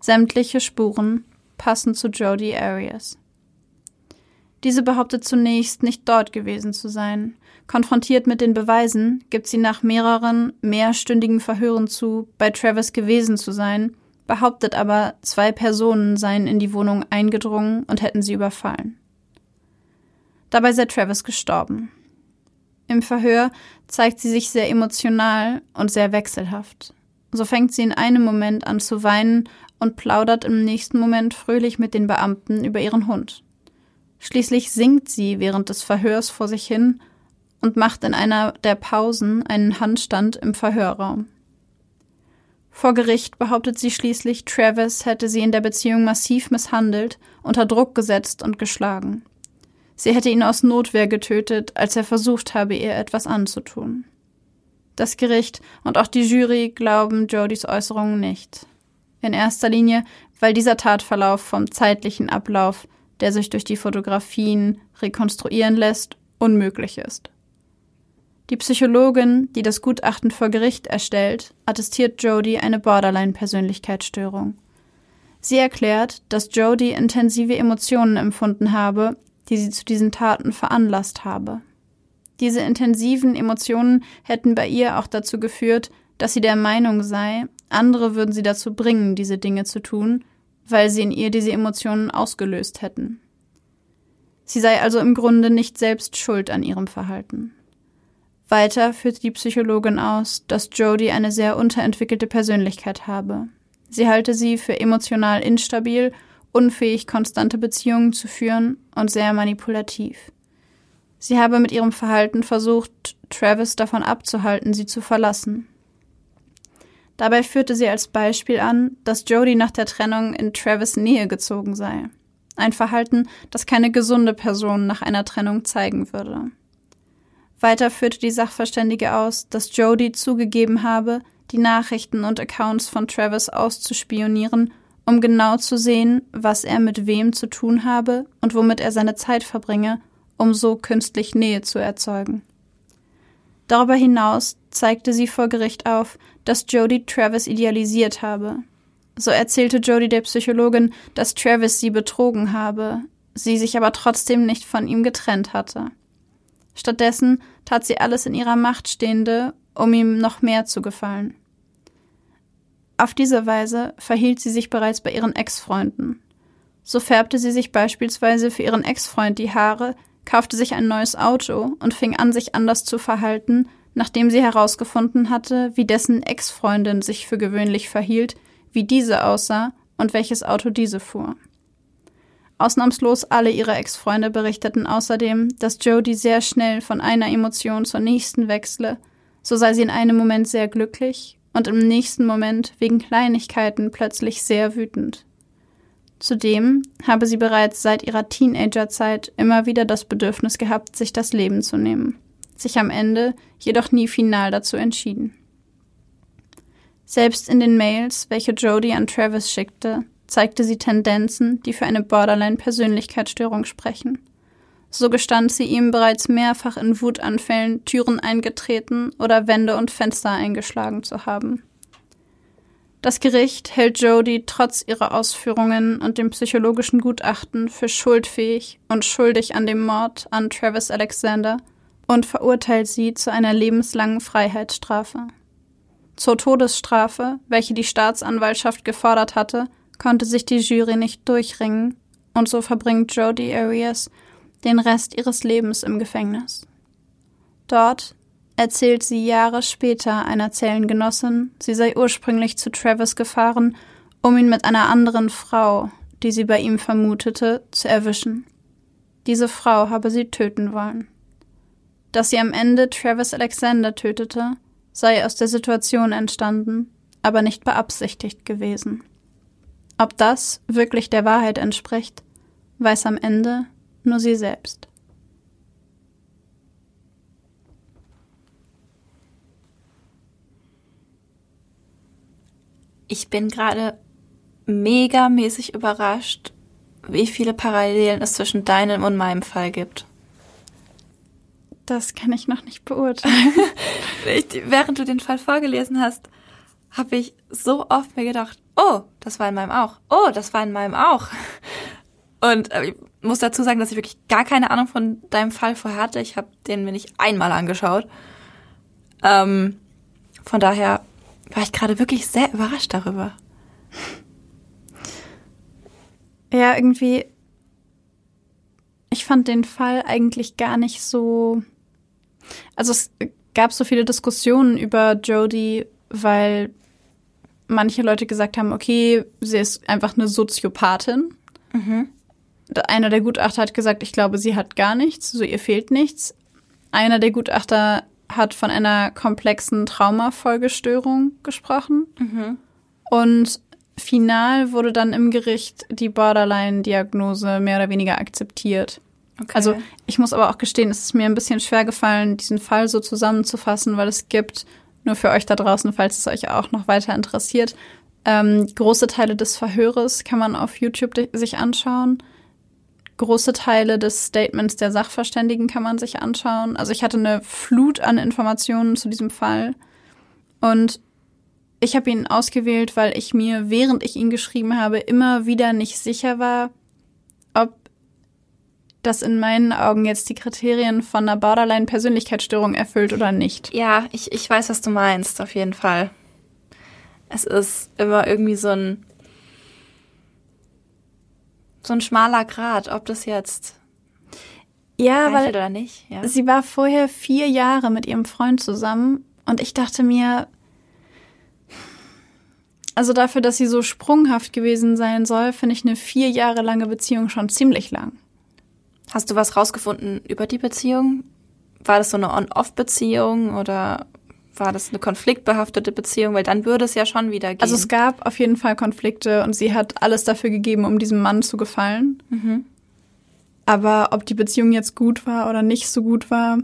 Sämtliche Spuren passen zu Jody Arias. Diese behauptet zunächst, nicht dort gewesen zu sein. Konfrontiert mit den Beweisen gibt sie nach mehreren mehrstündigen Verhören zu, bei Travis gewesen zu sein, behauptet aber, zwei Personen seien in die Wohnung eingedrungen und hätten sie überfallen. Dabei sei Travis gestorben. Im Verhör zeigt sie sich sehr emotional und sehr wechselhaft. So fängt sie in einem Moment an zu weinen und plaudert im nächsten Moment fröhlich mit den Beamten über ihren Hund. Schließlich singt sie während des Verhörs vor sich hin und macht in einer der Pausen einen Handstand im Verhörraum. Vor Gericht behauptet sie schließlich, Travis hätte sie in der Beziehung massiv misshandelt, unter Druck gesetzt und geschlagen. Sie hätte ihn aus Notwehr getötet, als er versucht habe, ihr etwas anzutun. Das Gericht und auch die Jury glauben Jodys Äußerungen nicht. In erster Linie, weil dieser Tatverlauf vom zeitlichen Ablauf der sich durch die Fotografien rekonstruieren lässt, unmöglich ist. Die Psychologin, die das Gutachten vor Gericht erstellt, attestiert Jody eine Borderline-Persönlichkeitsstörung. Sie erklärt, dass Jody intensive Emotionen empfunden habe, die sie zu diesen Taten veranlasst habe. Diese intensiven Emotionen hätten bei ihr auch dazu geführt, dass sie der Meinung sei, andere würden sie dazu bringen, diese Dinge zu tun, weil sie in ihr diese Emotionen ausgelöst hätten. Sie sei also im Grunde nicht selbst schuld an ihrem Verhalten. Weiter führte die Psychologin aus, dass Jodie eine sehr unterentwickelte Persönlichkeit habe. Sie halte sie für emotional instabil, unfähig, konstante Beziehungen zu führen und sehr manipulativ. Sie habe mit ihrem Verhalten versucht, Travis davon abzuhalten, sie zu verlassen. Dabei führte sie als Beispiel an, dass Jody nach der Trennung in Travis Nähe gezogen sei. Ein Verhalten, das keine gesunde Person nach einer Trennung zeigen würde. Weiter führte die Sachverständige aus, dass Jody zugegeben habe, die Nachrichten und Accounts von Travis auszuspionieren, um genau zu sehen, was er mit wem zu tun habe und womit er seine Zeit verbringe, um so künstlich Nähe zu erzeugen. Darüber hinaus zeigte sie vor Gericht auf, dass Jody Travis idealisiert habe. So erzählte Jody der Psychologin, dass Travis sie betrogen habe, sie sich aber trotzdem nicht von ihm getrennt hatte. Stattdessen tat sie alles in ihrer Macht Stehende, um ihm noch mehr zu gefallen. Auf diese Weise verhielt sie sich bereits bei ihren Ex-Freunden. So färbte sie sich beispielsweise für ihren Ex-Freund die Haare, kaufte sich ein neues Auto und fing an, sich anders zu verhalten, nachdem sie herausgefunden hatte, wie dessen Ex-Freundin sich für gewöhnlich verhielt, wie diese aussah und welches Auto diese fuhr. Ausnahmslos alle ihre Ex-Freunde berichteten außerdem, dass Jodie sehr schnell von einer Emotion zur nächsten wechsle, so sei sie in einem Moment sehr glücklich und im nächsten Moment wegen Kleinigkeiten plötzlich sehr wütend. Zudem habe sie bereits seit ihrer Teenagerzeit immer wieder das Bedürfnis gehabt, sich das Leben zu nehmen, sich am Ende jedoch nie final dazu entschieden. Selbst in den Mails, welche Jodie an Travis schickte, zeigte sie Tendenzen, die für eine Borderline-Persönlichkeitsstörung sprechen. So gestand sie ihm bereits mehrfach in Wutanfällen Türen eingetreten oder Wände und Fenster eingeschlagen zu haben. Das Gericht hält Jodie trotz ihrer Ausführungen und dem psychologischen Gutachten für schuldfähig und schuldig an dem Mord an Travis Alexander und verurteilt sie zu einer lebenslangen Freiheitsstrafe. Zur Todesstrafe, welche die Staatsanwaltschaft gefordert hatte, konnte sich die Jury nicht durchringen, und so verbringt Jodie Arias den Rest ihres Lebens im Gefängnis. Dort erzählt sie Jahre später einer Zellengenossin, sie sei ursprünglich zu Travis gefahren, um ihn mit einer anderen Frau, die sie bei ihm vermutete, zu erwischen. Diese Frau habe sie töten wollen. Dass sie am Ende Travis Alexander tötete, sei aus der Situation entstanden, aber nicht beabsichtigt gewesen. Ob das wirklich der Wahrheit entspricht, weiß am Ende nur sie selbst. Ich bin gerade megamäßig überrascht, wie viele Parallelen es zwischen deinem und meinem Fall gibt. Das kann ich noch nicht beurteilen. ich, während du den Fall vorgelesen hast, habe ich so oft mir gedacht, oh, das war in meinem auch. Oh, das war in meinem auch. Und äh, ich muss dazu sagen, dass ich wirklich gar keine Ahnung von deinem Fall vorher hatte. Ich habe den mir nicht einmal angeschaut. Ähm, von daher war ich gerade wirklich sehr überrascht darüber. Ja, irgendwie. Ich fand den Fall eigentlich gar nicht so. Also es gab so viele Diskussionen über Jodie, weil manche Leute gesagt haben, okay, sie ist einfach eine Soziopathin. Mhm. Einer der Gutachter hat gesagt, ich glaube, sie hat gar nichts, so ihr fehlt nichts. Einer der Gutachter hat von einer komplexen Traumafolgestörung gesprochen. Mhm. Und final wurde dann im Gericht die Borderline-Diagnose mehr oder weniger akzeptiert. Okay. Also ich muss aber auch gestehen, es ist mir ein bisschen schwer gefallen, diesen Fall so zusammenzufassen, weil es gibt nur für euch da draußen, falls es euch auch noch weiter interessiert. Ähm, große Teile des Verhöres kann man auf YouTube sich anschauen. Große Teile des Statements der Sachverständigen kann man sich anschauen. Also ich hatte eine Flut an Informationen zu diesem Fall. Und ich habe ihn ausgewählt, weil ich mir, während ich ihn geschrieben habe, immer wieder nicht sicher war, das in meinen Augen jetzt die Kriterien von einer Borderline-Persönlichkeitsstörung erfüllt oder nicht. Ja, ich, ich weiß, was du meinst, auf jeden Fall. Es ist immer irgendwie so ein so ein schmaler Grad, ob das jetzt ja, weil oder nicht. Ja. Sie war vorher vier Jahre mit ihrem Freund zusammen und ich dachte mir, also dafür, dass sie so sprunghaft gewesen sein soll, finde ich eine vier Jahre lange Beziehung schon ziemlich lang. Hast du was rausgefunden über die Beziehung? War das so eine On-Off-Beziehung oder war das eine konfliktbehaftete Beziehung? Weil dann würde es ja schon wieder gehen. Also es gab auf jeden Fall Konflikte und sie hat alles dafür gegeben, um diesem Mann zu gefallen. Mhm. Aber ob die Beziehung jetzt gut war oder nicht so gut war,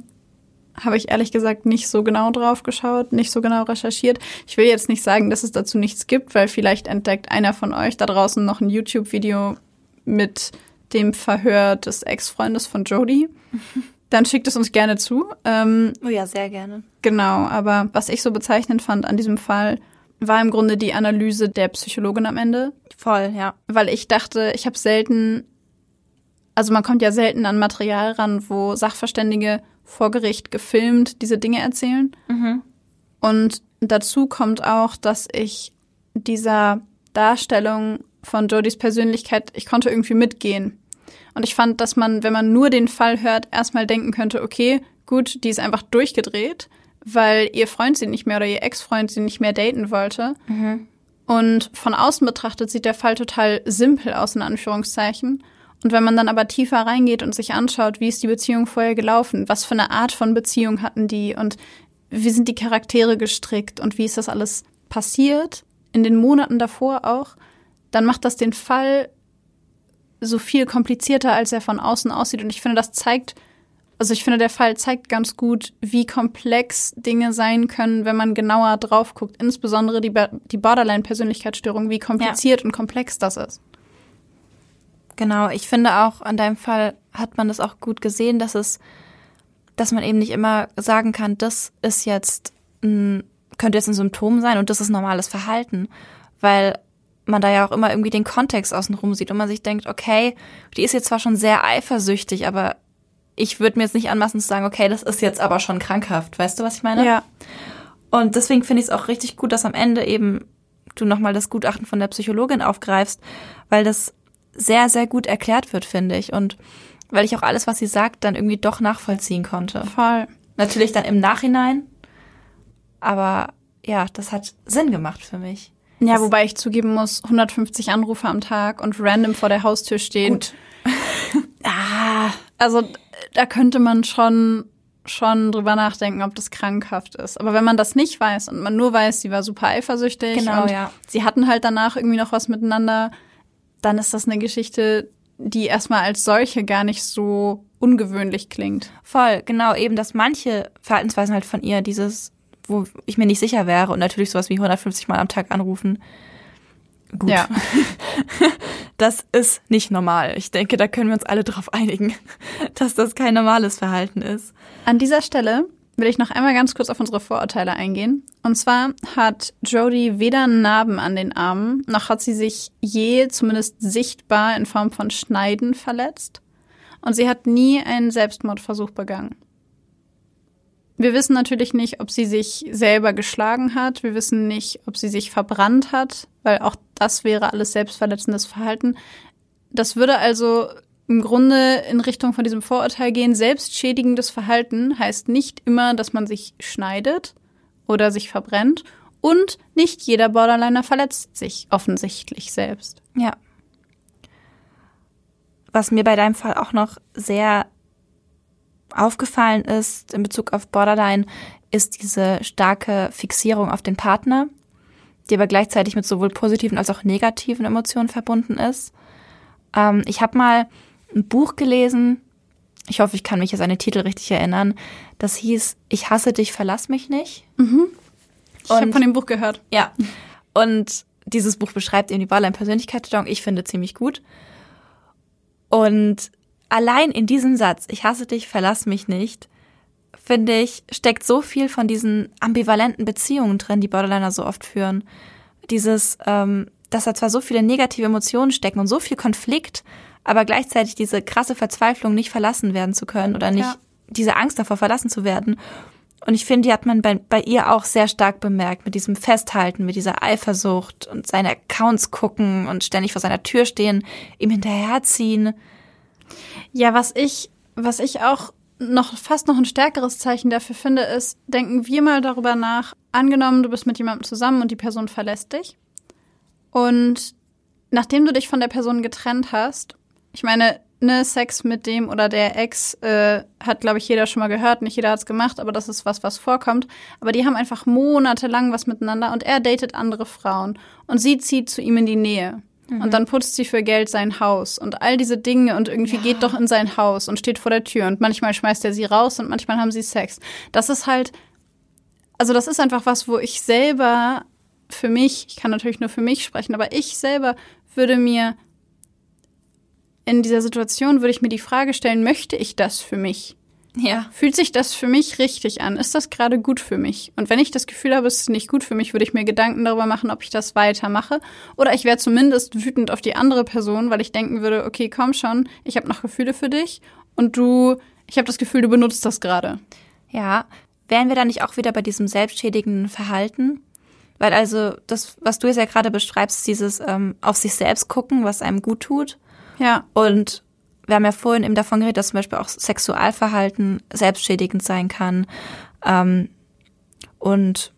habe ich ehrlich gesagt nicht so genau drauf geschaut, nicht so genau recherchiert. Ich will jetzt nicht sagen, dass es dazu nichts gibt, weil vielleicht entdeckt einer von euch da draußen noch ein YouTube-Video mit dem Verhör des Ex-Freundes von Jodie. Dann schickt es uns gerne zu. Ähm, oh ja, sehr gerne. Genau, aber was ich so bezeichnend fand an diesem Fall, war im Grunde die Analyse der Psychologin am Ende. Voll, ja. Weil ich dachte, ich habe selten, also man kommt ja selten an Material ran, wo Sachverständige vor Gericht gefilmt diese Dinge erzählen. Mhm. Und dazu kommt auch, dass ich dieser Darstellung von Jodys Persönlichkeit, ich konnte irgendwie mitgehen. Und ich fand, dass man, wenn man nur den Fall hört, erstmal denken könnte, okay, gut, die ist einfach durchgedreht. weil ihr Freund sie nicht mehr oder ihr Ex-Freund sie nicht mehr daten wollte. Und von außen betrachtet sieht der Fall total simpel aus, in Anführungszeichen. Und wenn man dann aber tiefer reingeht und sich anschaut, wie ist die Beziehung vorher gelaufen, was für eine Art von Beziehung hatten die und wie sind die Charaktere gestrickt und wie ist das alles passiert, in den Monaten davor auch, dann macht das den Fall so viel komplizierter, als er von außen aussieht. Und ich finde, das zeigt, also ich finde, der Fall zeigt ganz gut, wie komplex Dinge sein können, wenn man genauer drauf guckt. Insbesondere die, die Borderline-Persönlichkeitsstörung, wie kompliziert ja. und komplex das ist. Genau, ich finde auch an deinem Fall hat man das auch gut gesehen, dass es, dass man eben nicht immer sagen kann, das ist jetzt ein, könnte jetzt ein Symptom sein und das ist normales Verhalten, weil man da ja auch immer irgendwie den Kontext außenrum sieht und man sich denkt, okay, die ist jetzt zwar schon sehr eifersüchtig, aber ich würde mir jetzt nicht anmaßen zu sagen, okay, das ist jetzt aber schon krankhaft. Weißt du, was ich meine? Ja. Und deswegen finde ich es auch richtig gut, dass am Ende eben du nochmal das Gutachten von der Psychologin aufgreifst, weil das sehr, sehr gut erklärt wird, finde ich. Und weil ich auch alles, was sie sagt, dann irgendwie doch nachvollziehen konnte. Voll. Natürlich dann im Nachhinein. Aber ja, das hat Sinn gemacht für mich. Ja, wobei ich zugeben muss, 150 Anrufe am Tag und random vor der Haustür stehen. Gut. ah, also da könnte man schon schon drüber nachdenken, ob das krankhaft ist. Aber wenn man das nicht weiß und man nur weiß, sie war super eifersüchtig genau, und ja. sie hatten halt danach irgendwie noch was miteinander, dann ist das eine Geschichte, die erstmal als solche gar nicht so ungewöhnlich klingt. Voll, genau, eben, dass manche Verhaltensweisen halt von ihr dieses, wo ich mir nicht sicher wäre und natürlich sowas wie 150 Mal am Tag anrufen. Gut. Ja. Das ist nicht normal. Ich denke, da können wir uns alle darauf einigen, dass das kein normales Verhalten ist. An dieser Stelle will ich noch einmal ganz kurz auf unsere Vorurteile eingehen. Und zwar hat Jodie weder Narben an den Armen, noch hat sie sich je zumindest sichtbar in Form von Schneiden verletzt. Und sie hat nie einen Selbstmordversuch begangen. Wir wissen natürlich nicht, ob sie sich selber geschlagen hat. Wir wissen nicht, ob sie sich verbrannt hat, weil auch das wäre alles selbstverletzendes Verhalten. Das würde also im Grunde in Richtung von diesem Vorurteil gehen, selbstschädigendes Verhalten heißt nicht immer, dass man sich schneidet oder sich verbrennt. Und nicht jeder Borderliner verletzt sich offensichtlich selbst. Ja. Was mir bei deinem Fall auch noch sehr aufgefallen ist in Bezug auf Borderline, ist diese starke Fixierung auf den Partner, die aber gleichzeitig mit sowohl positiven als auch negativen Emotionen verbunden ist. Ähm, ich habe mal ein Buch gelesen. Ich hoffe, ich kann mich jetzt an den Titel richtig erinnern. Das hieß Ich hasse dich, verlass mich nicht. Mhm. Ich habe von dem Buch gehört. Ja. Und dieses Buch beschreibt eben die Borderline-Persönlichkeitsstörung. Ich finde ziemlich gut. Und allein in diesem Satz, ich hasse dich, verlass mich nicht, finde ich, steckt so viel von diesen ambivalenten Beziehungen drin, die Borderliner so oft führen. Dieses, ähm, dass da zwar so viele negative Emotionen stecken und so viel Konflikt, aber gleichzeitig diese krasse Verzweiflung, nicht verlassen werden zu können oder nicht ja. diese Angst davor, verlassen zu werden. Und ich finde, die hat man bei, bei ihr auch sehr stark bemerkt, mit diesem Festhalten, mit dieser Eifersucht und seine Accounts gucken und ständig vor seiner Tür stehen, ihm hinterherziehen. Ja, was ich, was ich auch noch fast noch ein stärkeres Zeichen dafür finde, ist, denken wir mal darüber nach, angenommen, du bist mit jemandem zusammen und die Person verlässt dich. Und nachdem du dich von der Person getrennt hast ich meine, ne, Sex mit dem oder der Ex äh, hat, glaube ich, jeder schon mal gehört. Nicht jeder hat's gemacht, aber das ist was, was vorkommt. Aber die haben einfach monatelang was miteinander und er datet andere Frauen und sie zieht zu ihm in die Nähe. Mhm. Und dann putzt sie für Geld sein Haus und all diese Dinge und irgendwie ja. geht doch in sein Haus und steht vor der Tür und manchmal schmeißt er sie raus und manchmal haben sie Sex. Das ist halt, also das ist einfach was, wo ich selber für mich, ich kann natürlich nur für mich sprechen, aber ich selber würde mir in dieser Situation würde ich mir die Frage stellen, möchte ich das für mich? Ja. Fühlt sich das für mich richtig an? Ist das gerade gut für mich? Und wenn ich das Gefühl habe, es ist nicht gut für mich, würde ich mir Gedanken darüber machen, ob ich das weitermache. Oder ich wäre zumindest wütend auf die andere Person, weil ich denken würde, okay, komm schon, ich habe noch Gefühle für dich und du, ich habe das Gefühl, du benutzt das gerade. Ja. Wären wir da nicht auch wieder bei diesem selbstschädigenden Verhalten? Weil also das, was du jetzt ja gerade beschreibst, dieses ähm, auf sich selbst gucken, was einem gut tut. Ja. Und wir haben ja vorhin eben davon geredet, dass zum Beispiel auch Sexualverhalten selbstschädigend sein kann. Ähm, Und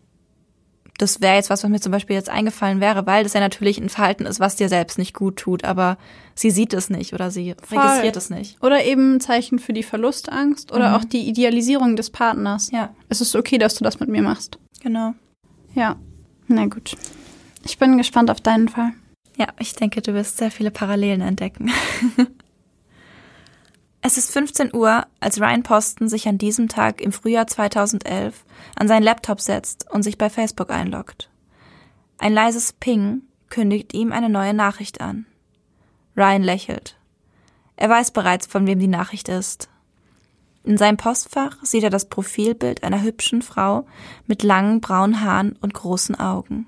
das wäre jetzt was, was mir zum Beispiel jetzt eingefallen wäre, weil das ja natürlich ein Verhalten ist, was dir selbst nicht gut tut, aber sie sieht es nicht oder sie Voll. registriert es nicht. Oder eben ein Zeichen für die Verlustangst oder mhm. auch die Idealisierung des Partners. Ja. Es ist okay, dass du das mit mir machst. Genau. Ja. Na gut. Ich bin gespannt auf deinen Fall. Ja, ich denke, du wirst sehr viele Parallelen entdecken. es ist 15 Uhr, als Ryan Posten sich an diesem Tag im Frühjahr 2011 an seinen Laptop setzt und sich bei Facebook einloggt. Ein leises Ping kündigt ihm eine neue Nachricht an. Ryan lächelt. Er weiß bereits, von wem die Nachricht ist. In seinem Postfach sieht er das Profilbild einer hübschen Frau mit langen braunen Haaren und großen Augen.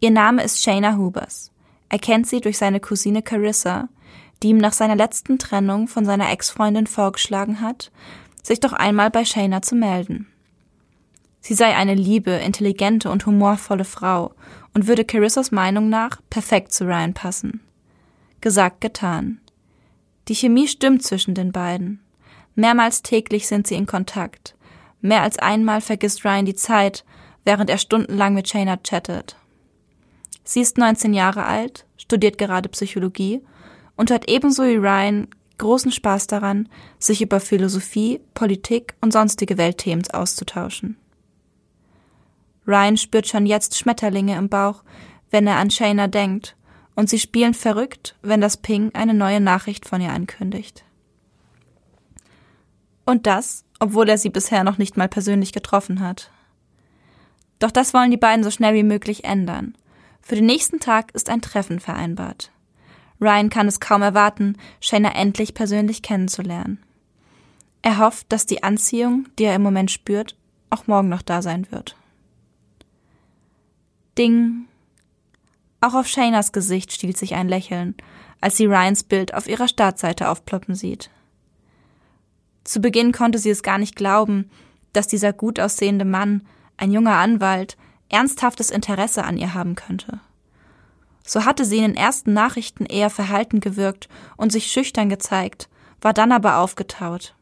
Ihr Name ist Shayna Hubers. Er kennt sie durch seine Cousine Carissa, die ihm nach seiner letzten Trennung von seiner Ex-Freundin vorgeschlagen hat, sich doch einmal bei Shayna zu melden. Sie sei eine liebe, intelligente und humorvolle Frau und würde Carissas Meinung nach perfekt zu Ryan passen. Gesagt, getan. Die Chemie stimmt zwischen den beiden. Mehrmals täglich sind sie in Kontakt. Mehr als einmal vergisst Ryan die Zeit, während er stundenlang mit Shayna chattet. Sie ist 19 Jahre alt, studiert gerade Psychologie und hat ebenso wie Ryan großen Spaß daran, sich über Philosophie, Politik und sonstige Weltthemen auszutauschen. Ryan spürt schon jetzt Schmetterlinge im Bauch, wenn er an Shayna denkt, und sie spielen verrückt, wenn das Ping eine neue Nachricht von ihr ankündigt. Und das, obwohl er sie bisher noch nicht mal persönlich getroffen hat. Doch das wollen die beiden so schnell wie möglich ändern. Für den nächsten Tag ist ein Treffen vereinbart. Ryan kann es kaum erwarten, Shayna endlich persönlich kennenzulernen. Er hofft, dass die Anziehung, die er im Moment spürt, auch morgen noch da sein wird. Ding. Auch auf Shaynas Gesicht stiehlt sich ein Lächeln, als sie Ryans Bild auf ihrer Startseite aufploppen sieht. Zu Beginn konnte sie es gar nicht glauben, dass dieser gut aussehende Mann, ein junger Anwalt, ernsthaftes Interesse an ihr haben könnte. So hatte sie in den ersten Nachrichten eher verhalten gewirkt und sich schüchtern gezeigt, war dann aber aufgetaut.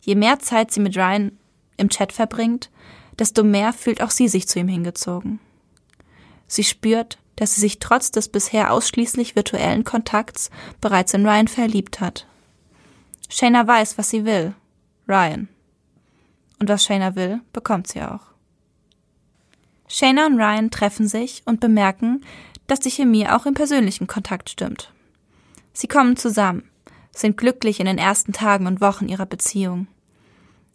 Je mehr Zeit sie mit Ryan im Chat verbringt, desto mehr fühlt auch sie sich zu ihm hingezogen. Sie spürt, dass sie sich trotz des bisher ausschließlich virtuellen Kontakts bereits in Ryan verliebt hat. Shayna weiß, was sie will. Ryan. Und was Shayna will, bekommt sie auch. Shayna und Ryan treffen sich und bemerken, dass die Chemie auch im persönlichen Kontakt stimmt. Sie kommen zusammen, sind glücklich in den ersten Tagen und Wochen ihrer Beziehung.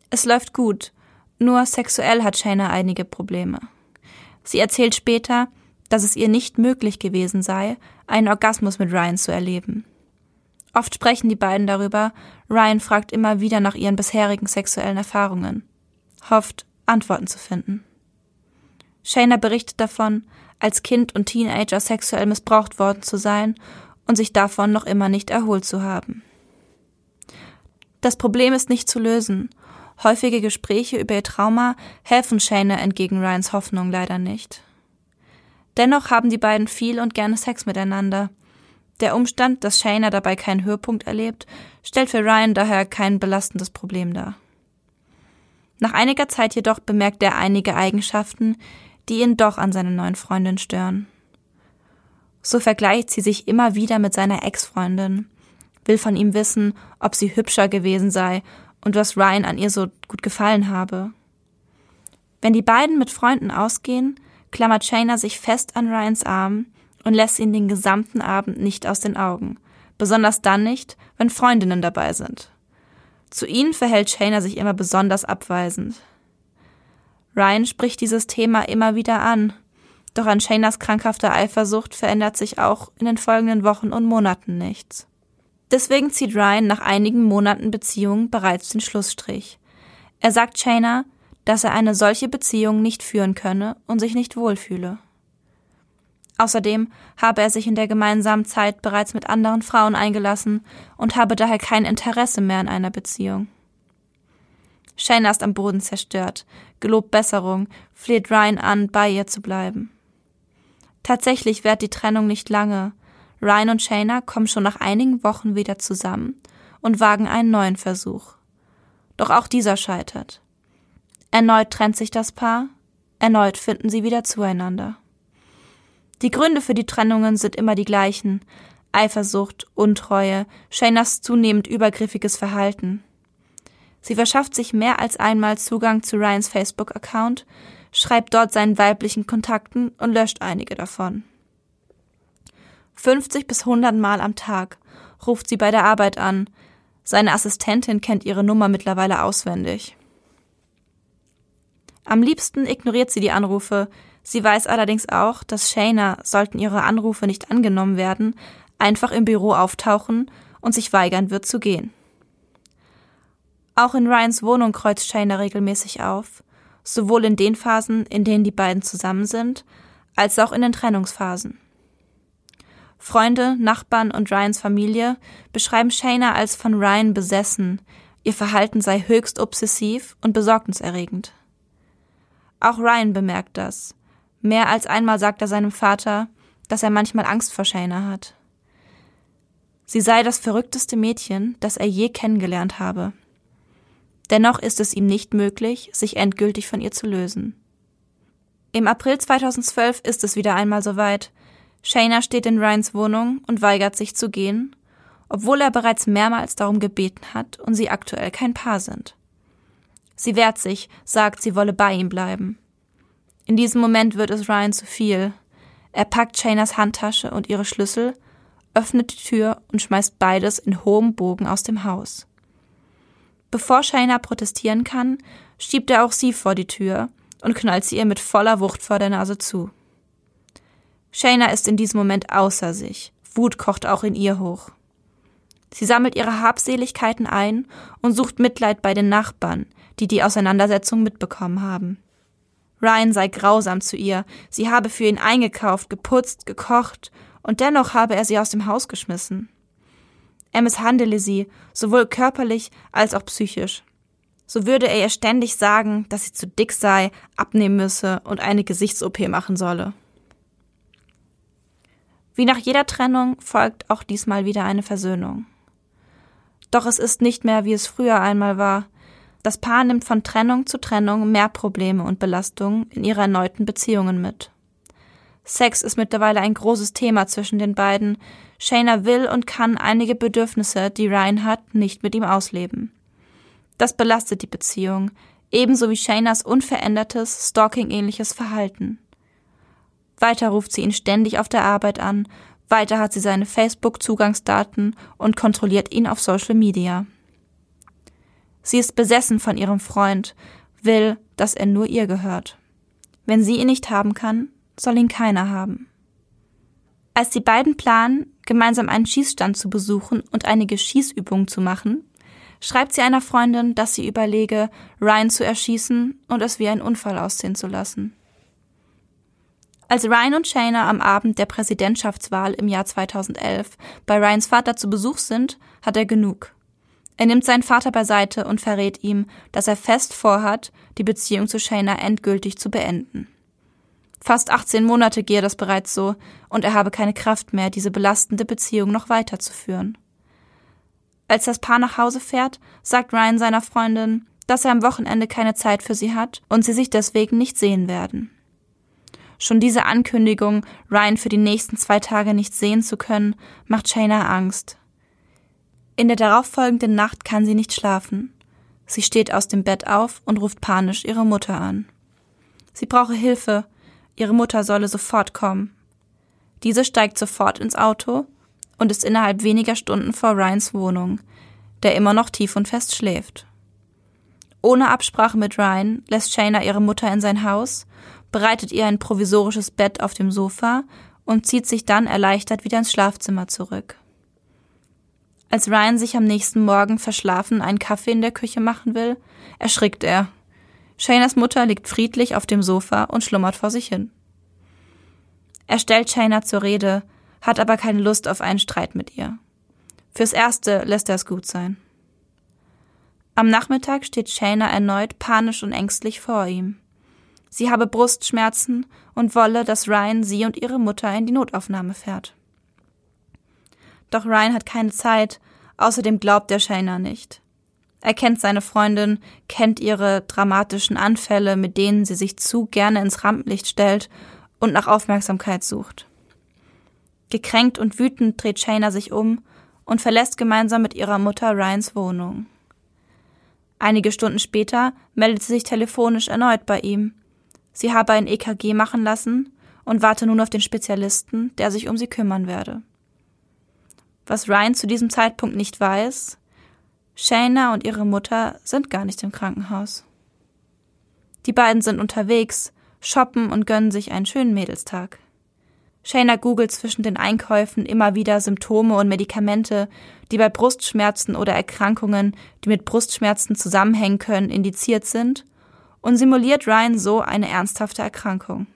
Es läuft gut, nur sexuell hat Shayna einige Probleme. Sie erzählt später, dass es ihr nicht möglich gewesen sei, einen Orgasmus mit Ryan zu erleben. Oft sprechen die beiden darüber, Ryan fragt immer wieder nach ihren bisherigen sexuellen Erfahrungen, hofft, Antworten zu finden. Shayna berichtet davon, als Kind und Teenager sexuell missbraucht worden zu sein und sich davon noch immer nicht erholt zu haben. Das Problem ist nicht zu lösen. Häufige Gespräche über ihr Trauma helfen Shayna entgegen Ryans Hoffnung leider nicht. Dennoch haben die beiden viel und gerne Sex miteinander. Der Umstand, dass Shayna dabei keinen Höhepunkt erlebt, stellt für Ryan daher kein belastendes Problem dar. Nach einiger Zeit jedoch bemerkt er einige Eigenschaften, die ihn doch an seiner neuen Freundin stören. So vergleicht sie sich immer wieder mit seiner Ex-Freundin, will von ihm wissen, ob sie hübscher gewesen sei und was Ryan an ihr so gut gefallen habe. Wenn die beiden mit Freunden ausgehen, klammert Shayna sich fest an Ryans Arm und lässt ihn den gesamten Abend nicht aus den Augen, besonders dann nicht, wenn Freundinnen dabei sind. Zu ihnen verhält Shayna sich immer besonders abweisend. Ryan spricht dieses Thema immer wieder an. Doch an Shaynas krankhafter Eifersucht verändert sich auch in den folgenden Wochen und Monaten nichts. Deswegen zieht Ryan nach einigen Monaten Beziehung bereits den Schlussstrich. Er sagt Shayna, dass er eine solche Beziehung nicht führen könne und sich nicht wohlfühle. Außerdem habe er sich in der gemeinsamen Zeit bereits mit anderen Frauen eingelassen und habe daher kein Interesse mehr an einer Beziehung. Shayna ist am Boden zerstört, gelobt Besserung, fleht Ryan an, bei ihr zu bleiben. Tatsächlich währt die Trennung nicht lange. Ryan und Shayna kommen schon nach einigen Wochen wieder zusammen und wagen einen neuen Versuch. Doch auch dieser scheitert. Erneut trennt sich das Paar, Erneut finden sie wieder zueinander. Die Gründe für die Trennungen sind immer die gleichen. Eifersucht, Untreue, Shaynas zunehmend übergriffiges Verhalten. Sie verschafft sich mehr als einmal Zugang zu Ryans Facebook-Account, schreibt dort seinen weiblichen Kontakten und löscht einige davon. 50 bis 100 Mal am Tag ruft sie bei der Arbeit an. Seine Assistentin kennt ihre Nummer mittlerweile auswendig. Am liebsten ignoriert sie die Anrufe. Sie weiß allerdings auch, dass Shayna, sollten ihre Anrufe nicht angenommen werden, einfach im Büro auftauchen und sich weigern wird zu gehen. Auch in Ryans Wohnung kreuzt Shayna regelmäßig auf, sowohl in den Phasen, in denen die beiden zusammen sind, als auch in den Trennungsphasen. Freunde, Nachbarn und Ryans Familie beschreiben Shayna als von Ryan besessen, ihr Verhalten sei höchst obsessiv und besorgniserregend. Auch Ryan bemerkt das. Mehr als einmal sagt er seinem Vater, dass er manchmal Angst vor Shayna hat. Sie sei das verrückteste Mädchen, das er je kennengelernt habe. Dennoch ist es ihm nicht möglich, sich endgültig von ihr zu lösen. Im April 2012 ist es wieder einmal soweit. Shayna steht in Ryans Wohnung und weigert sich zu gehen, obwohl er bereits mehrmals darum gebeten hat und sie aktuell kein Paar sind. Sie wehrt sich, sagt, sie wolle bei ihm bleiben. In diesem Moment wird es Ryan zu viel. Er packt Shaynas Handtasche und ihre Schlüssel, öffnet die Tür und schmeißt beides in hohem Bogen aus dem Haus. Bevor Shayna protestieren kann, schiebt er auch sie vor die Tür und knallt sie ihr mit voller Wucht vor der Nase zu. Shayna ist in diesem Moment außer sich. Wut kocht auch in ihr hoch. Sie sammelt ihre Habseligkeiten ein und sucht Mitleid bei den Nachbarn, die die Auseinandersetzung mitbekommen haben. Ryan sei grausam zu ihr, sie habe für ihn eingekauft, geputzt, gekocht, und dennoch habe er sie aus dem Haus geschmissen. Er misshandele sie, sowohl körperlich als auch psychisch. So würde er ihr ständig sagen, dass sie zu dick sei, abnehmen müsse und eine Gesichts-OP machen solle. Wie nach jeder Trennung folgt auch diesmal wieder eine Versöhnung. Doch es ist nicht mehr, wie es früher einmal war, das Paar nimmt von Trennung zu Trennung mehr Probleme und Belastungen in ihre erneuten Beziehungen mit. Sex ist mittlerweile ein großes Thema zwischen den beiden. Shayna will und kann einige Bedürfnisse, die Ryan hat, nicht mit ihm ausleben. Das belastet die Beziehung, ebenso wie Shaynas unverändertes, stalking-ähnliches Verhalten. Weiter ruft sie ihn ständig auf der Arbeit an, weiter hat sie seine Facebook-Zugangsdaten und kontrolliert ihn auf Social Media. Sie ist besessen von ihrem Freund, will, dass er nur ihr gehört. Wenn sie ihn nicht haben kann, soll ihn keiner haben. Als die beiden planen, gemeinsam einen Schießstand zu besuchen und einige Schießübungen zu machen, schreibt sie einer Freundin, dass sie überlege, Ryan zu erschießen und es wie ein Unfall aussehen zu lassen. Als Ryan und Shayna am Abend der Präsidentschaftswahl im Jahr 2011 bei Ryans Vater zu Besuch sind, hat er genug. Er nimmt seinen Vater beiseite und verrät ihm, dass er fest vorhat, die Beziehung zu Shayna endgültig zu beenden. Fast 18 Monate gehe das bereits so, und er habe keine Kraft mehr, diese belastende Beziehung noch weiterzuführen. Als das Paar nach Hause fährt, sagt Ryan seiner Freundin, dass er am Wochenende keine Zeit für sie hat und sie sich deswegen nicht sehen werden. Schon diese Ankündigung, Ryan für die nächsten zwei Tage nicht sehen zu können, macht Shayna Angst. In der darauffolgenden Nacht kann sie nicht schlafen. Sie steht aus dem Bett auf und ruft panisch ihre Mutter an. Sie brauche Hilfe, ihre Mutter solle sofort kommen. Diese steigt sofort ins Auto und ist innerhalb weniger Stunden vor Ryans Wohnung, der immer noch tief und fest schläft. Ohne Absprache mit Ryan lässt Shayna ihre Mutter in sein Haus, bereitet ihr ein provisorisches Bett auf dem Sofa und zieht sich dann erleichtert wieder ins Schlafzimmer zurück. Als Ryan sich am nächsten Morgen verschlafen einen Kaffee in der Küche machen will, erschrickt er. Shaynas Mutter liegt friedlich auf dem Sofa und schlummert vor sich hin. Er stellt Shayna zur Rede, hat aber keine Lust auf einen Streit mit ihr. Fürs Erste lässt er es gut sein. Am Nachmittag steht Shayna erneut panisch und ängstlich vor ihm. Sie habe Brustschmerzen und wolle, dass Ryan sie und ihre Mutter in die Notaufnahme fährt. Doch Ryan hat keine Zeit, außerdem glaubt der Shayna nicht. Er kennt seine Freundin, kennt ihre dramatischen Anfälle, mit denen sie sich zu gerne ins Rampenlicht stellt und nach Aufmerksamkeit sucht. Gekränkt und wütend dreht Shayna sich um und verlässt gemeinsam mit ihrer Mutter Ryans Wohnung. Einige Stunden später meldet sie sich telefonisch erneut bei ihm. Sie habe ein EKG machen lassen und warte nun auf den Spezialisten, der sich um sie kümmern werde. Was Ryan zu diesem Zeitpunkt nicht weiß, Shayna und ihre Mutter sind gar nicht im Krankenhaus. Die beiden sind unterwegs, shoppen und gönnen sich einen schönen Mädelstag. Shayna googelt zwischen den Einkäufen immer wieder Symptome und Medikamente, die bei Brustschmerzen oder Erkrankungen, die mit Brustschmerzen zusammenhängen können, indiziert sind und simuliert Ryan so eine ernsthafte Erkrankung.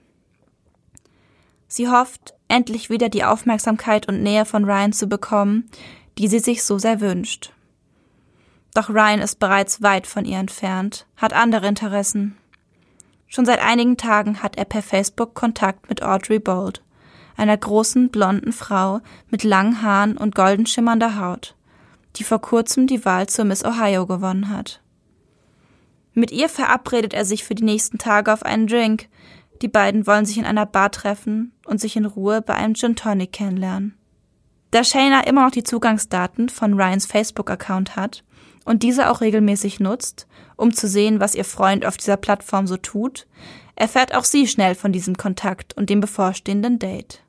Sie hofft, endlich wieder die Aufmerksamkeit und Nähe von Ryan zu bekommen, die sie sich so sehr wünscht. Doch Ryan ist bereits weit von ihr entfernt, hat andere Interessen. Schon seit einigen Tagen hat er per Facebook Kontakt mit Audrey Bold, einer großen blonden Frau mit langen Haaren und golden schimmernder Haut, die vor kurzem die Wahl zur Miss Ohio gewonnen hat. Mit ihr verabredet er sich für die nächsten Tage auf einen Drink, die beiden wollen sich in einer Bar treffen und sich in Ruhe bei einem Gin Tonic kennenlernen. Da Shayna immer noch die Zugangsdaten von Ryans Facebook-Account hat und diese auch regelmäßig nutzt, um zu sehen, was ihr Freund auf dieser Plattform so tut, erfährt auch sie schnell von diesem Kontakt und dem bevorstehenden Date.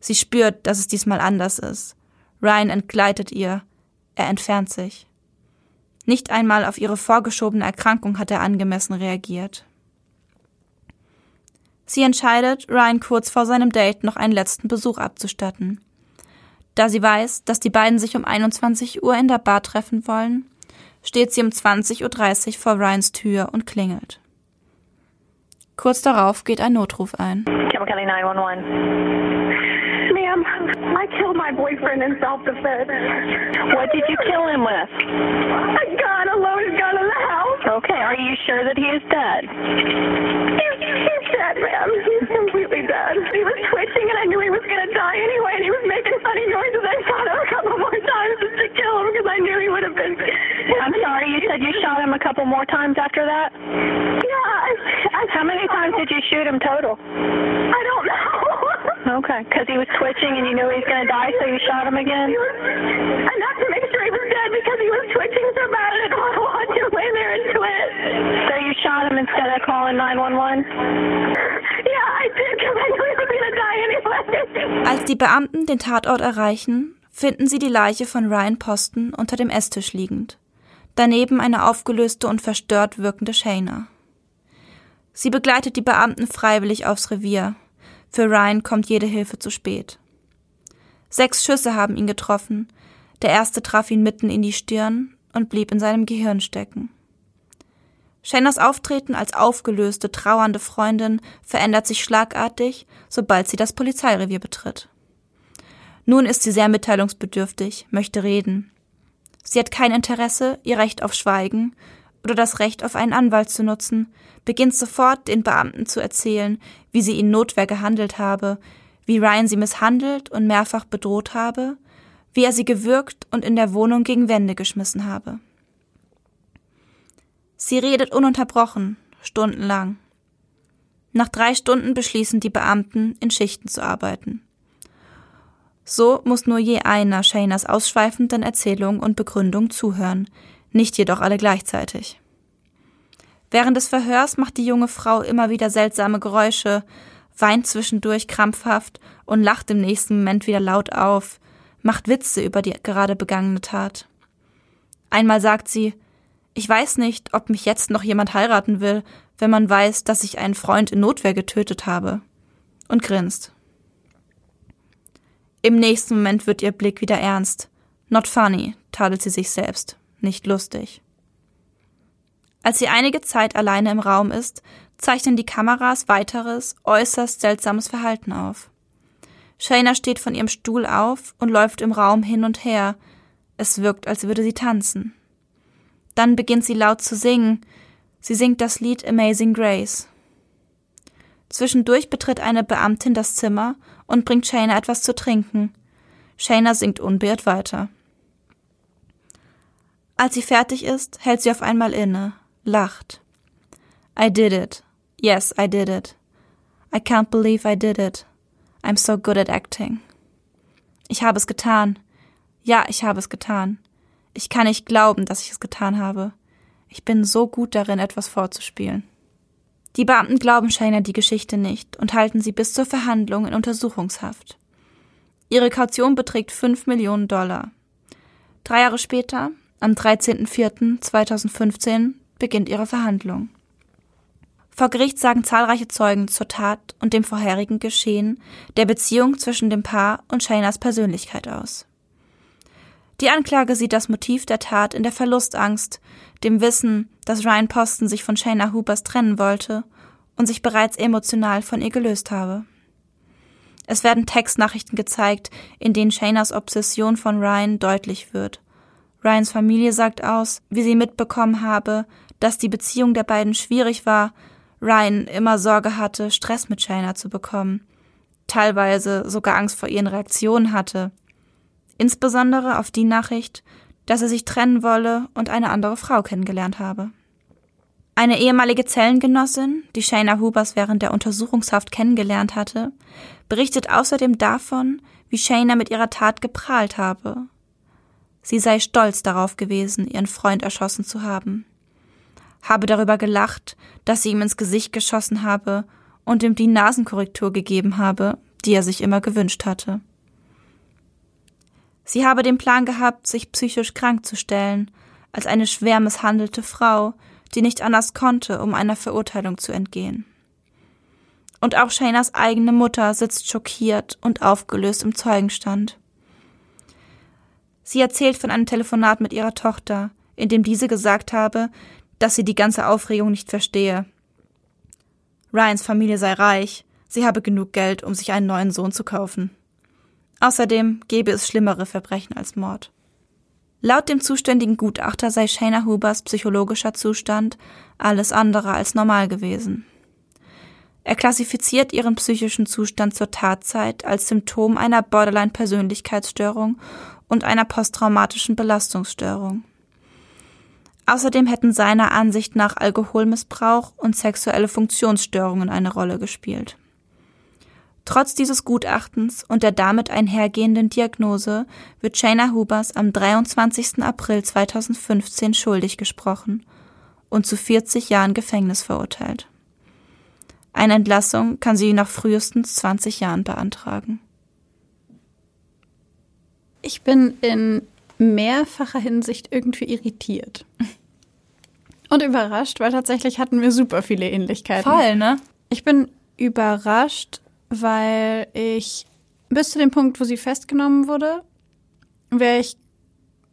Sie spürt, dass es diesmal anders ist. Ryan entgleitet ihr, er entfernt sich. Nicht einmal auf ihre vorgeschobene Erkrankung hat er angemessen reagiert. Sie entscheidet, Ryan kurz vor seinem Date noch einen letzten Besuch abzustatten. Da sie weiß, dass die beiden sich um 21 Uhr in der Bar treffen wollen, steht sie um 20.30 Uhr vor Ryans Tür und klingelt. Kurz darauf geht ein Notruf ein. County 911. Ma'am, I killed my boyfriend in self-defense. What did you kill him with? A gun, a loaded gun in the house. Okay, are you sure that he is dead? He's dead, ma'am. He's completely dead. He was twitching and I knew he was going to die anyway and he was making funny noises. I shot him a couple more times just to kill him because I knew he would have been. I'm sorry, you said you shot him a couple more times after that? Yeah. I, I, How many times did you shoot him total? I don't know. Okay, because he was twitching and you knew he was going to die, so you shot him again? Enough to make sure he was dead because he was twitching so bad I didn't want to watch him lay there and twitch. So you shot him instead of calling 911? Yeah, I did because I knew he was going to die anyway. Als die Beamten den Tatort erreichen, finden sie die Leiche von Ryan Posten unter dem Esstisch liegend. Daneben eine aufgelöste und verstört wirkende Shayna. Sie begleitet die Beamten freiwillig aufs Revier. Für Ryan kommt jede Hilfe zu spät. Sechs Schüsse haben ihn getroffen. Der erste traf ihn mitten in die Stirn und blieb in seinem Gehirn stecken. Shaynas Auftreten als aufgelöste, trauernde Freundin verändert sich schlagartig, sobald sie das Polizeirevier betritt. Nun ist sie sehr mitteilungsbedürftig, möchte reden. Sie hat kein Interesse, ihr Recht auf Schweigen oder das Recht auf einen Anwalt zu nutzen, beginnt sofort den Beamten zu erzählen, wie sie in Notwehr gehandelt habe, wie Ryan sie misshandelt und mehrfach bedroht habe, wie er sie gewürgt und in der Wohnung gegen Wände geschmissen habe. Sie redet ununterbrochen, stundenlang. Nach drei Stunden beschließen die Beamten, in Schichten zu arbeiten. So muss nur je einer Shaynas ausschweifenden Erzählung und Begründung zuhören, nicht jedoch alle gleichzeitig. Während des Verhörs macht die junge Frau immer wieder seltsame Geräusche, weint zwischendurch krampfhaft und lacht im nächsten Moment wieder laut auf, macht Witze über die gerade begangene Tat. Einmal sagt sie, ich weiß nicht, ob mich jetzt noch jemand heiraten will, wenn man weiß, dass ich einen Freund in Notwehr getötet habe. Und grinst. Im nächsten Moment wird ihr Blick wieder ernst. Not funny, tadelt sie sich selbst. Nicht lustig. Als sie einige Zeit alleine im Raum ist, zeichnen die Kameras weiteres, äußerst seltsames Verhalten auf. Shayna steht von ihrem Stuhl auf und läuft im Raum hin und her. Es wirkt, als würde sie tanzen. Dann beginnt sie laut zu singen. Sie singt das Lied Amazing Grace. Zwischendurch betritt eine Beamtin das Zimmer und bringt Shayna etwas zu trinken. Shayna singt unbeirrt weiter. Als sie fertig ist, hält sie auf einmal inne, lacht. I did it. Yes, I did it. I can't believe I did it. I'm so good at acting. Ich habe es getan. Ja, ich habe es getan. Ich kann nicht glauben, dass ich es getan habe. Ich bin so gut darin, etwas vorzuspielen. Die Beamten glauben Shayna die Geschichte nicht und halten sie bis zur Verhandlung in Untersuchungshaft. Ihre Kaution beträgt 5 Millionen Dollar. Drei Jahre später, am 13.04.2015, beginnt ihre Verhandlung. Vor Gericht sagen zahlreiche Zeugen zur Tat und dem vorherigen Geschehen der Beziehung zwischen dem Paar und Shaynas Persönlichkeit aus. Die Anklage sieht das Motiv der Tat in der Verlustangst, dem Wissen, dass Ryan Poston sich von Shayna Hoopers trennen wollte und sich bereits emotional von ihr gelöst habe. Es werden Textnachrichten gezeigt, in denen Shaynas Obsession von Ryan deutlich wird. Ryans Familie sagt aus, wie sie mitbekommen habe, dass die Beziehung der beiden schwierig war Ryan immer Sorge hatte, Stress mit Shayna zu bekommen, teilweise sogar Angst vor ihren Reaktionen hatte, insbesondere auf die Nachricht, dass er sich trennen wolle und eine andere Frau kennengelernt habe. Eine ehemalige Zellengenossin, die Shayna Hubers während der Untersuchungshaft kennengelernt hatte, berichtet außerdem davon, wie Shayna mit ihrer Tat geprahlt habe. Sie sei stolz darauf gewesen, ihren Freund erschossen zu haben habe darüber gelacht, dass sie ihm ins Gesicht geschossen habe und ihm die Nasenkorrektur gegeben habe, die er sich immer gewünscht hatte. Sie habe den Plan gehabt, sich psychisch krank zu stellen, als eine schwer misshandelte Frau, die nicht anders konnte, um einer Verurteilung zu entgehen. Und auch Shaynas eigene Mutter sitzt schockiert und aufgelöst im Zeugenstand. Sie erzählt von einem Telefonat mit ihrer Tochter, in dem diese gesagt habe, dass sie die ganze Aufregung nicht verstehe. Ryans Familie sei reich, sie habe genug Geld, um sich einen neuen Sohn zu kaufen. Außerdem gäbe es schlimmere Verbrechen als Mord. Laut dem zuständigen Gutachter sei Shayna Hubers psychologischer Zustand alles andere als normal gewesen. Er klassifiziert ihren psychischen Zustand zur Tatzeit als Symptom einer Borderline-Persönlichkeitsstörung und einer posttraumatischen Belastungsstörung. Außerdem hätten seiner Ansicht nach Alkoholmissbrauch und sexuelle Funktionsstörungen eine Rolle gespielt. Trotz dieses Gutachtens und der damit einhergehenden Diagnose wird Shayna Hubers am 23. April 2015 schuldig gesprochen und zu 40 Jahren Gefängnis verurteilt. Eine Entlassung kann sie nach frühestens 20 Jahren beantragen. Ich bin in mehrfacher Hinsicht irgendwie irritiert. Und überrascht, weil tatsächlich hatten wir super viele Ähnlichkeiten. Voll, ne? Ich bin überrascht, weil ich bis zu dem Punkt, wo sie festgenommen wurde, wäre ich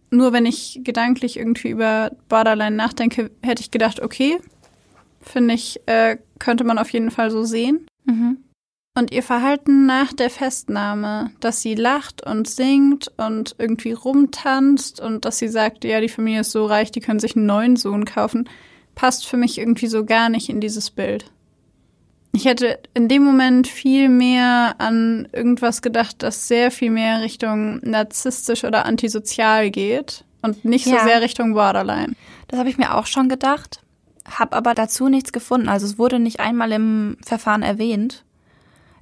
nur, wenn ich gedanklich irgendwie über Borderline nachdenke, hätte ich gedacht, okay, finde ich, äh, könnte man auf jeden Fall so sehen. Mhm. Und ihr Verhalten nach der Festnahme, dass sie lacht und singt und irgendwie rumtanzt und dass sie sagt, ja, die Familie ist so reich, die können sich einen neuen Sohn kaufen, passt für mich irgendwie so gar nicht in dieses Bild. Ich hätte in dem Moment viel mehr an irgendwas gedacht, das sehr viel mehr Richtung narzisstisch oder antisozial geht und nicht Ja. so sehr Richtung Borderline. Das habe ich mir auch schon gedacht, habe aber dazu nichts gefunden. Also es wurde nicht einmal im Verfahren erwähnt.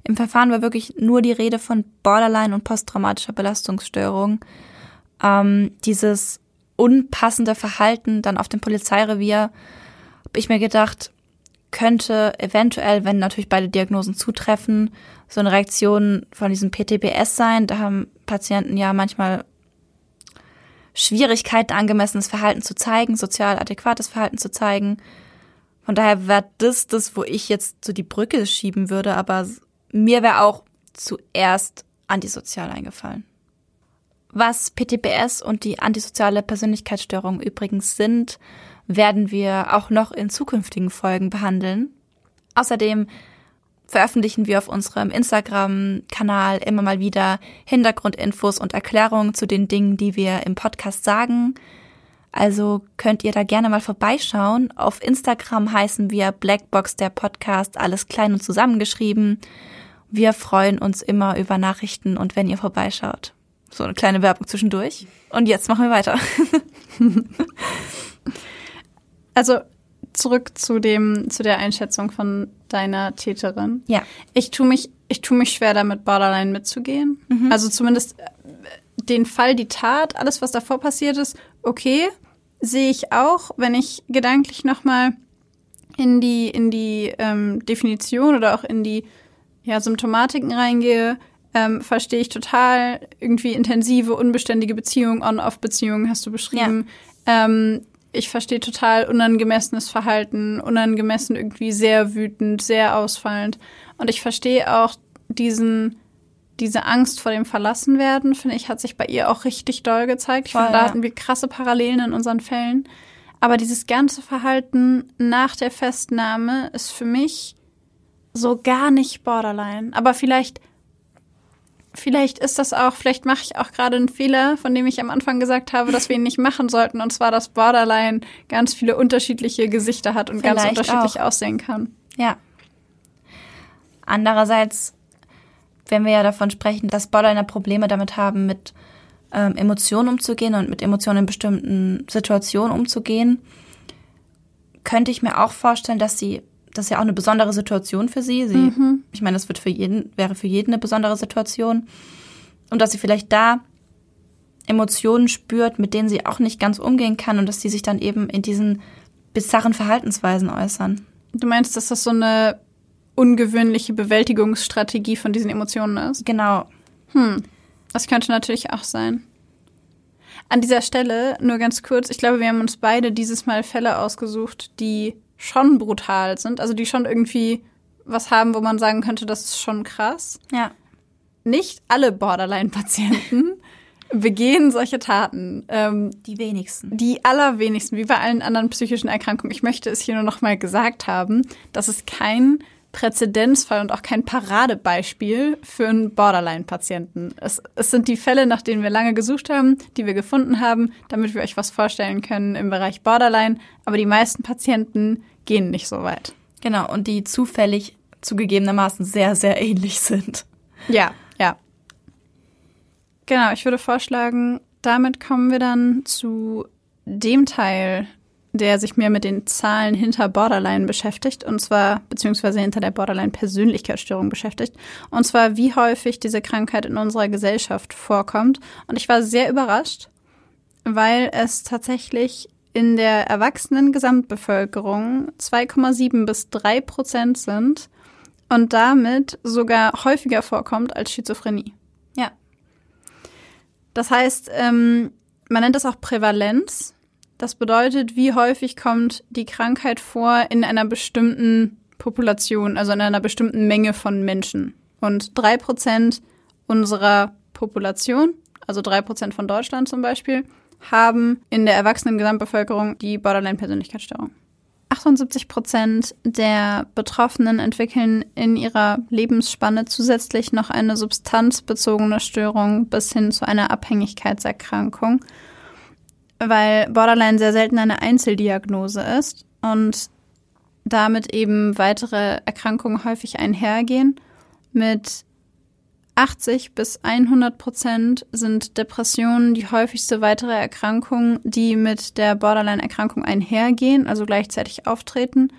Im Verfahren war wirklich nur die Rede von Borderline und posttraumatischer Belastungsstörung. Ähm, dieses unpassende Verhalten dann auf dem Polizeirevier, habe ich mir gedacht, könnte eventuell, wenn natürlich beide Diagnosen zutreffen, so eine Reaktion von diesem PTBS sein. Da haben Patienten ja manchmal Schwierigkeiten, angemessenes Verhalten zu zeigen, sozial adäquates Verhalten zu zeigen. Von daher wäre das das, wo ich jetzt so die Brücke schieben würde, aber mir wäre auch zuerst antisozial eingefallen. Was PTBS und die antisoziale Persönlichkeitsstörung übrigens sind, werden wir auch noch in zukünftigen Folgen behandeln. Außerdem veröffentlichen wir auf unserem Instagram-Kanal immer mal wieder Hintergrundinfos und Erklärungen zu den Dingen, die wir im Podcast sagen. Also könnt ihr da gerne mal vorbeischauen. Auf Instagram heißen wir Blackbox der Podcast, alles klein und zusammengeschrieben. Wir freuen uns immer über Nachrichten und wenn ihr vorbeischaut. So eine kleine Werbung zwischendurch. Und jetzt machen wir weiter. Also zurück zu dem, zu der Einschätzung von deiner Täterin. Ja. Ich tue mich, ich tue mich schwer damit, Borderline mitzugehen. Also zumindest äh, den Fall, die Tat, alles, was davor passiert ist, okay, sehe ich auch, wenn ich gedanklich nochmal in die, in die ähm, Definition oder auch in die ja, Symptomatiken reingehe, ähm, verstehe ich total irgendwie intensive, unbeständige Beziehungen, On-Off-Beziehungen hast du beschrieben. Ähm, ich verstehe total unangemessenes Verhalten, unangemessen irgendwie sehr wütend, sehr ausfallend. Und ich verstehe auch diesen, diese Angst vor dem Verlassenwerden, finde ich, hat sich bei ihr auch richtig doll gezeigt. Ich Voll, finde, da ja. hatten wir krasse Parallelen in unseren Fällen. Aber dieses ganze Verhalten nach der Festnahme ist für mich so gar nicht Borderline. Aber vielleicht, vielleicht ist das auch, vielleicht mache ich auch gerade einen Fehler, von dem ich am Anfang gesagt habe, dass wir ihn nicht machen sollten. Und zwar, dass Borderline ganz viele unterschiedliche Gesichter hat und ganz Vielleicht unterschiedlich auch. aussehen kann. Ja. Andererseits, wenn wir ja davon sprechen, dass Borderliner Probleme damit haben, mit ähm, Emotionen umzugehen und mit Emotionen in bestimmten Situationen umzugehen, könnte ich mir auch vorstellen, dass sie, das ist ja auch eine besondere Situation für sie. sie Ich meine, das wird für jeden, wäre für jeden eine besondere Situation. Und dass sie vielleicht da Emotionen spürt, mit denen sie auch nicht ganz umgehen kann und dass die sich dann eben in diesen bizarren Verhaltensweisen äußern. Du meinst, dass das so eine ungewöhnliche Bewältigungsstrategie von diesen Emotionen ist? Genau. Das könnte natürlich auch sein. An dieser Stelle nur ganz kurz, ich glaube, wir haben uns beide dieses Mal Fälle ausgesucht, die schon brutal sind, also die schon irgendwie was haben, wo man sagen könnte, das ist schon krass. Ja. Nicht alle Borderline-Patienten begehen solche Taten. Ähm, Die wenigsten. die allerwenigsten, wie bei allen anderen psychischen Erkrankungen. Ich möchte es hier nur noch mal gesagt haben, das ist kein Präzedenzfall und auch kein Paradebeispiel für einen Borderline-Patienten. Es, es sind die Fälle, nach denen wir lange gesucht haben, die wir gefunden haben, damit wir euch was vorstellen können im Bereich Borderline. Aber die meisten Patienten gehen nicht so weit. Genau, und die zufällig zugegebenermaßen sehr, sehr ähnlich sind. Ja, ja. Genau, ich würde vorschlagen, damit kommen wir dann zu dem Teil, der sich mehr mit den Zahlen hinter Borderline beschäftigt, und zwar, beziehungsweise hinter der Borderline-Persönlichkeitsstörung beschäftigt, und zwar, wie häufig diese Krankheit in unserer Gesellschaft vorkommt. Und ich war sehr überrascht, weil es tatsächlich in der erwachsenen Gesamtbevölkerung 2,7 bis 3 Prozent sind und damit sogar häufiger vorkommt als Schizophrenie. Ja. Das heißt, ähm, man nennt das auch Prävalenz. Das bedeutet, wie häufig kommt die Krankheit vor in einer bestimmten Population, also in einer bestimmten Menge von Menschen. Und drei Prozent unserer Population, also drei Prozent von Deutschland zum Beispiel, haben in der erwachsenen Gesamtbevölkerung die Borderline-Persönlichkeitsstörung. 78 Prozent der Betroffenen entwickeln in ihrer Lebensspanne zusätzlich noch eine substanzbezogene Störung bis hin zu einer Abhängigkeitserkrankung, weil Borderline sehr selten eine Einzeldiagnose ist und damit eben weitere Erkrankungen häufig einhergehen. Mit 80 bis 100 Prozent sind Depressionen die häufigste weitere Erkrankung, die mit der Borderline-Erkrankung einhergehen, also gleichzeitig auftreten.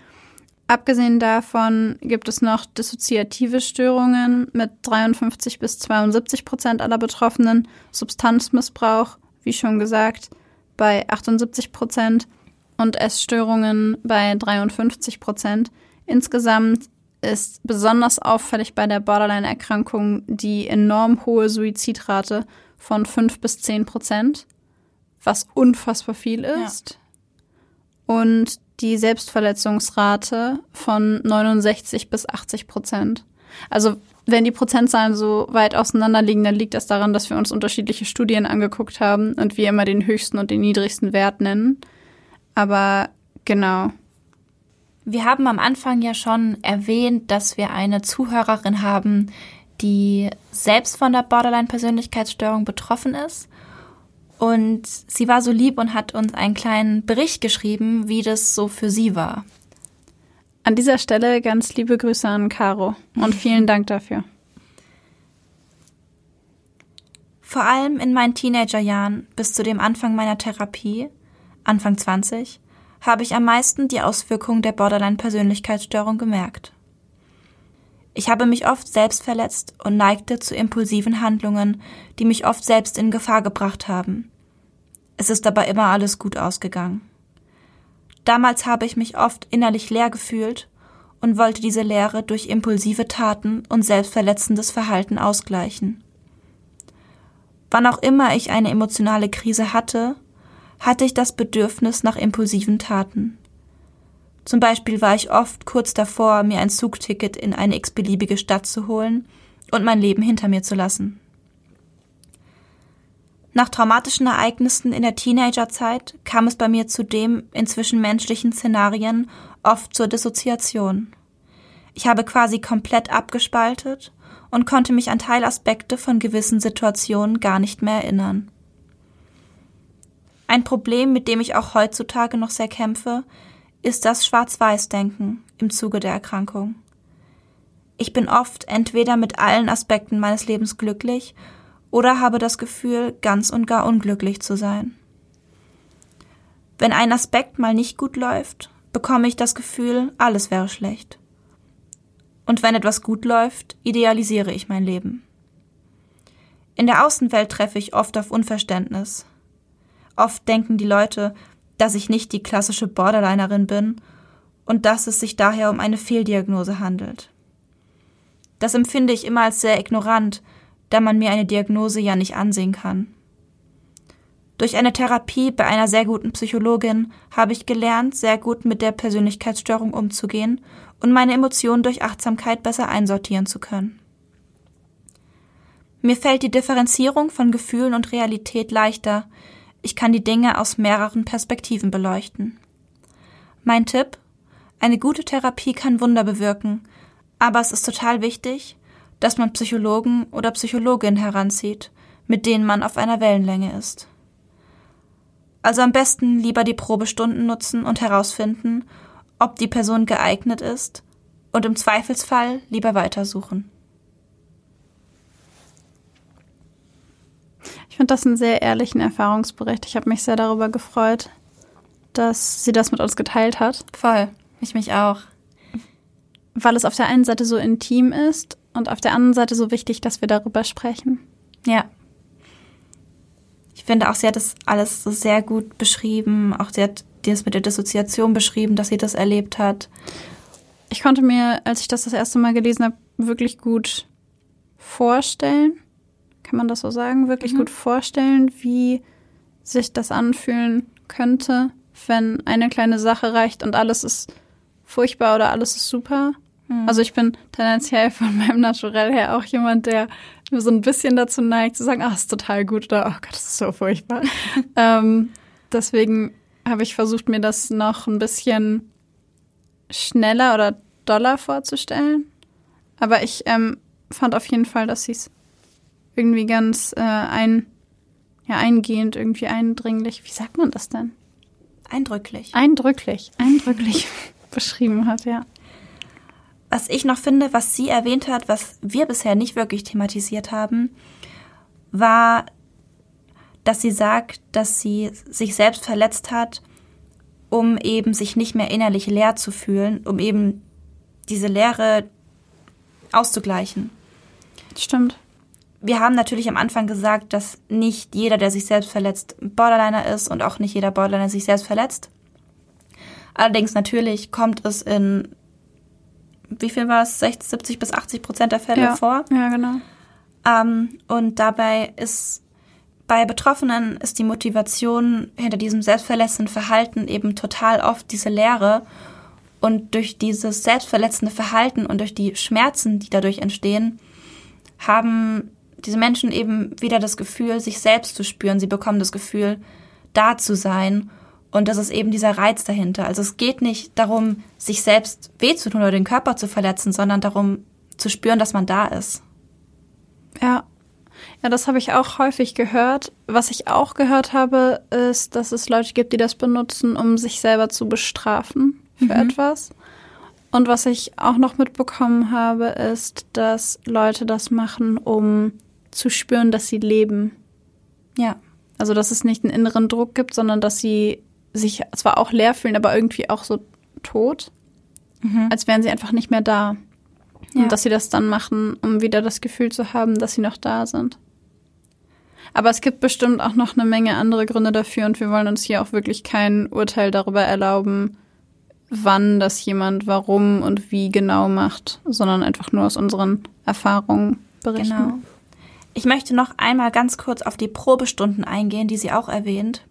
Abgesehen davon gibt es noch dissoziative Störungen mit 53 bis 72 Prozent aller Betroffenen, Substanzmissbrauch, wie schon gesagt, bei 78 Prozent und Essstörungen bei 53 Prozent. Insgesamt ist besonders auffällig bei der Borderline-Erkrankung die enorm hohe Suizidrate von 5 bis 10 Prozent, was unfassbar viel ist. Und die Selbstverletzungsrate von 69 bis 80 Prozent. Also wenn die Prozentzahlen so weit auseinander liegen, dann liegt das daran, dass wir uns unterschiedliche Studien angeguckt haben und wir immer den höchsten und den niedrigsten Wert nennen. Aber genau. Wir haben am Anfang ja schon erwähnt, dass wir eine Zuhörerin haben, die selbst von der Borderline-Persönlichkeitsstörung betroffen ist. Und sie war so lieb und hat uns einen kleinen Bericht geschrieben, wie das so für sie war. An dieser Stelle ganz liebe Grüße an Caro und vielen Dank dafür. Vor allem in meinen Teenagerjahren bis zu dem Anfang meiner Therapie, Anfang 20, habe ich am meisten die Auswirkungen der Borderline-Persönlichkeitsstörung gemerkt. Ich habe mich oft selbst verletzt und neigte zu impulsiven Handlungen, die mich oft selbst in Gefahr gebracht haben. Es ist aber immer alles gut ausgegangen. Damals habe ich mich oft innerlich leer gefühlt und wollte diese Leere durch impulsive Taten und selbstverletzendes Verhalten ausgleichen. Wann auch immer ich eine emotionale Krise hatte, hatte ich das Bedürfnis nach impulsiven Taten. Zum Beispiel war ich oft kurz davor, mir ein Zugticket in eine x-beliebige Stadt zu holen und mein Leben hinter mir zu lassen. Nach traumatischen Ereignissen in der Teenagerzeit kam es bei mir zudem in zwischenmenschlichen Szenarien oft zur Dissoziation. Ich habe quasi komplett abgespaltet und konnte mich an Teilaspekte von gewissen Situationen gar nicht mehr erinnern. Ein Problem, mit dem ich auch heutzutage noch sehr kämpfe, ist das Schwarz-Weiß-Denken im Zuge der Erkrankung. Ich bin oft entweder mit allen Aspekten meines Lebens glücklich oder habe das Gefühl, ganz und gar unglücklich zu sein. Wenn ein Aspekt mal nicht gut läuft, bekomme ich das Gefühl, alles wäre schlecht. Und wenn etwas gut läuft, idealisiere ich mein Leben. In der Außenwelt treffe ich oft auf Unverständnis, Oft denken die Leute, dass ich nicht die klassische Borderlinerin bin und dass es sich daher um eine Fehldiagnose handelt. Das empfinde ich immer als sehr ignorant, da man mir eine Diagnose ja nicht ansehen kann. Durch eine Therapie bei einer sehr guten Psychologin habe ich gelernt, sehr gut mit der Persönlichkeitsstörung umzugehen und meine Emotionen durch Achtsamkeit besser einsortieren zu können. Mir fällt die Differenzierung von Gefühlen und Realität leichter, ich kann die Dinge aus mehreren Perspektiven beleuchten. Mein Tipp? Eine gute Therapie kann Wunder bewirken, aber es ist total wichtig, dass man Psychologen oder Psychologin heranzieht, mit denen man auf einer Wellenlänge ist. Also am besten lieber die Probestunden nutzen und herausfinden, ob die Person geeignet ist und im Zweifelsfall lieber weitersuchen. Ich finde das einen sehr ehrlichen Erfahrungsbericht. Ich habe mich sehr darüber gefreut, dass sie das mit uns geteilt hat. Voll. Ich mich auch. Weil es auf der einen Seite so intim ist und auf der anderen Seite so wichtig, dass wir darüber sprechen. Ja. Ich finde auch, sie hat das alles so sehr gut beschrieben. Auch sie hat das mit der Dissoziation beschrieben, dass sie das erlebt hat. Ich konnte mir, als ich das das erste Mal gelesen habe, wirklich gut vorstellen, kann man das so sagen, wirklich mhm. gut vorstellen, wie sich das anfühlen könnte, wenn eine kleine Sache reicht und alles ist furchtbar oder alles ist super. Mhm. Also ich bin tendenziell von meinem Naturell her auch jemand, der so ein bisschen dazu neigt, zu sagen, ach, ist total gut oder oh Gott, das ist so furchtbar. ähm, deswegen habe ich versucht, mir das noch ein bisschen schneller oder doller vorzustellen. Aber ich ähm, fand auf jeden Fall, dass sie es irgendwie ganz äh, ein, ja, eingehend, irgendwie eindringlich. Wie sagt man das denn? Eindrücklich. Eindrücklich, eindrücklich beschrieben hat, ja. Was ich noch finde, was sie erwähnt hat, was wir bisher nicht wirklich thematisiert haben, war, dass sie sagt, dass sie sich selbst verletzt hat, um eben sich nicht mehr innerlich leer zu fühlen, um eben diese Leere auszugleichen. Stimmt wir haben natürlich am Anfang gesagt, dass nicht jeder, der sich selbst verletzt, Borderliner ist und auch nicht jeder Borderliner sich selbst verletzt. Allerdings natürlich kommt es in, wie viel war es, 60, 70 bis 80 Prozent der Fälle ja. vor. Ja, genau. Ähm, und dabei ist bei Betroffenen ist die Motivation hinter diesem selbstverletzenden Verhalten eben total oft diese Leere. Und durch dieses selbstverletzende Verhalten und durch die Schmerzen, die dadurch entstehen, haben diese Menschen eben wieder das Gefühl, sich selbst zu spüren. Sie bekommen das Gefühl, da zu sein. Und das ist eben dieser Reiz dahinter. Also es geht nicht darum, sich selbst weh zu tun oder den Körper zu verletzen, sondern darum zu spüren, dass man da ist. Ja. Ja, das habe ich auch häufig gehört. Was ich auch gehört habe, ist, dass es Leute gibt, die das benutzen, um sich selber zu bestrafen für mhm. etwas. Und was ich auch noch mitbekommen habe, ist, dass Leute das machen, um zu spüren, dass sie leben. Ja. Also, dass es nicht einen inneren Druck gibt, sondern dass sie sich zwar auch leer fühlen, aber irgendwie auch so tot, als wären sie einfach nicht mehr da. Ja. Und dass sie das dann machen, um wieder das Gefühl zu haben, dass sie noch da sind. Aber es gibt bestimmt auch noch eine Menge andere Gründe dafür und wir wollen uns hier auch wirklich kein Urteil darüber erlauben, wann das jemand warum und wie genau macht, sondern einfach nur aus unseren Erfahrungen berichten. Genau. Ich möchte noch einmal ganz kurz auf die Probestunden eingehen, die sie auch erwähnt.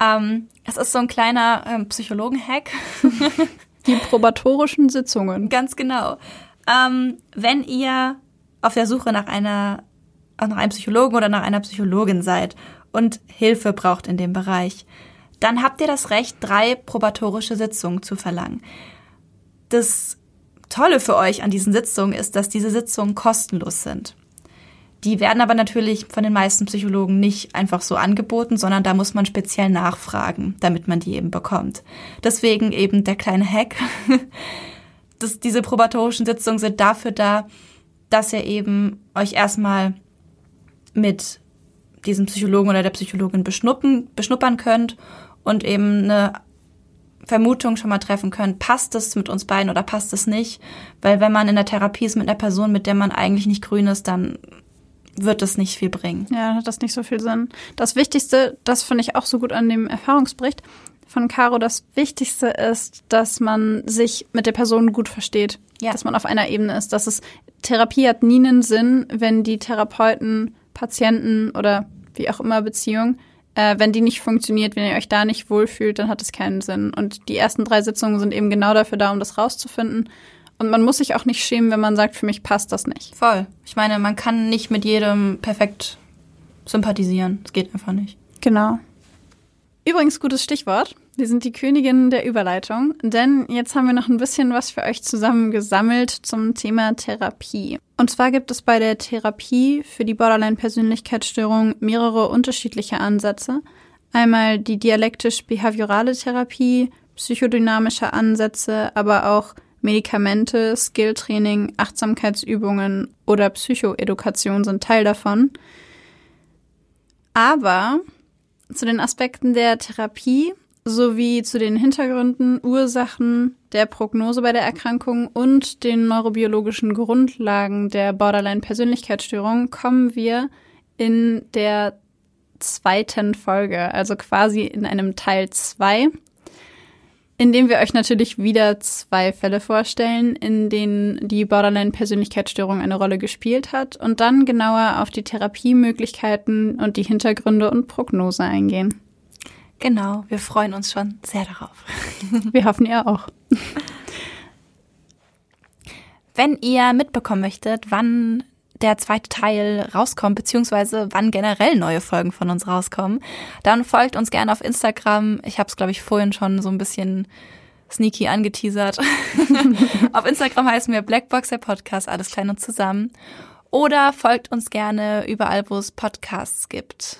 Ähm, es ist so ein kleiner ähm, Psychologen-Hack. Die probatorischen Sitzungen. Ganz genau. Ähm, wenn ihr auf der Suche nach einer, nach einem Psychologen oder nach einer Psychologin seid und Hilfe braucht in dem Bereich, dann habt ihr das Recht, drei probatorische Sitzungen zu verlangen. Das Tolle für euch an diesen Sitzungen ist, dass diese Sitzungen kostenlos sind. Die werden aber natürlich von den meisten Psychologen nicht einfach so angeboten, sondern da muss man speziell nachfragen, damit man die eben bekommt. Deswegen eben der kleine Hack. Das, diese probatorischen Sitzungen sind dafür da, dass ihr eben euch erstmal mit diesem Psychologen oder der Psychologin beschnuppern könnt und eben eine Vermutung schon mal treffen könnt, passt es mit uns beiden oder passt es nicht? Weil wenn man in der Therapie ist mit einer Person, mit der man eigentlich nicht grün ist, dann wird es nicht viel bringen. Ja, dann hat das nicht so viel Sinn. Das Wichtigste, das finde ich auch so gut an dem Erfahrungsbericht von Caro, das Wichtigste ist, dass man sich mit der Person gut versteht. Ja. Dass man auf einer Ebene ist. Dass es Therapie hat nie einen Sinn, wenn die Therapeuten, Patienten oder wie auch immer Beziehung, äh, wenn die nicht funktioniert, wenn ihr euch da nicht wohlfühlt, dann hat es keinen Sinn. Und die ersten drei Sitzungen sind eben genau dafür da, um das rauszufinden. Und man muss sich auch nicht schämen, wenn man sagt, für mich passt das nicht. Voll. Ich meine, man kann nicht mit jedem perfekt sympathisieren. Es geht einfach nicht. Genau. Übrigens, gutes Stichwort. Wir sind die Königinnen der Überleitung, denn jetzt haben wir noch ein bisschen was für euch zusammengesammelt zum Thema Therapie. Und zwar gibt es bei der Therapie für die Borderline-Persönlichkeitsstörung mehrere unterschiedliche Ansätze. Einmal die dialektisch-behaviorale Therapie, psychodynamische Ansätze, aber auch Medikamente, Skilltraining, Achtsamkeitsübungen oder Psychoedukation sind Teil davon. Aber zu den Aspekten der Therapie sowie zu den Hintergründen, Ursachen der Prognose bei der Erkrankung und den neurobiologischen Grundlagen der Borderline-Persönlichkeitsstörung kommen wir in der zweiten Folge, also quasi in einem Teil 2, in dem wir euch natürlich wieder zwei Fälle vorstellen, in denen die Borderline-Persönlichkeitsstörung eine Rolle gespielt hat und dann genauer auf die Therapiemöglichkeiten und die Hintergründe und Prognose eingehen. Genau, wir freuen uns schon sehr darauf. Wir hoffen ihr auch. Wenn ihr mitbekommen möchtet, wann der zweite Teil rauskommt, beziehungsweise wann generell neue Folgen von uns rauskommen, dann folgt uns gerne auf Instagram. Ich habe es, glaube ich, vorhin schon so ein bisschen sneaky angeteasert. auf Instagram heißen wir Blackbox der Podcast, alles klein und zusammen. Oder folgt uns gerne überall, wo es Podcasts gibt.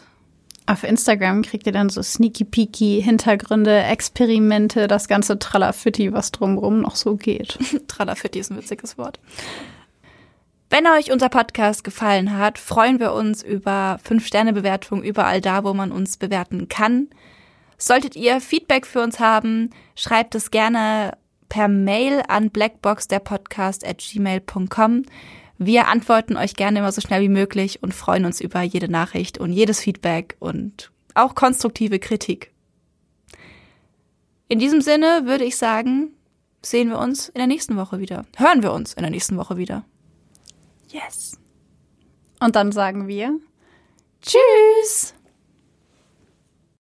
Auf Instagram kriegt ihr dann so sneaky peaky Hintergründe, Experimente, das ganze Tralafitti, was drumrum noch so geht. Tralafitti ist ein witziges Wort. Wenn euch unser Podcast gefallen hat, freuen wir uns über 5-Sterne-Bewertungen überall da, wo man uns bewerten kann. Solltet ihr Feedback für uns haben, schreibt es gerne per Mail an blackboxderpodcast at gmail.com. Wir antworten euch gerne immer so schnell wie möglich und freuen uns über jede Nachricht und jedes Feedback und auch konstruktive Kritik. In diesem Sinne würde ich sagen, sehen wir uns in der nächsten Woche wieder. Hören wir uns in der nächsten Woche wieder. Yes. Und dann sagen wir Tschüss!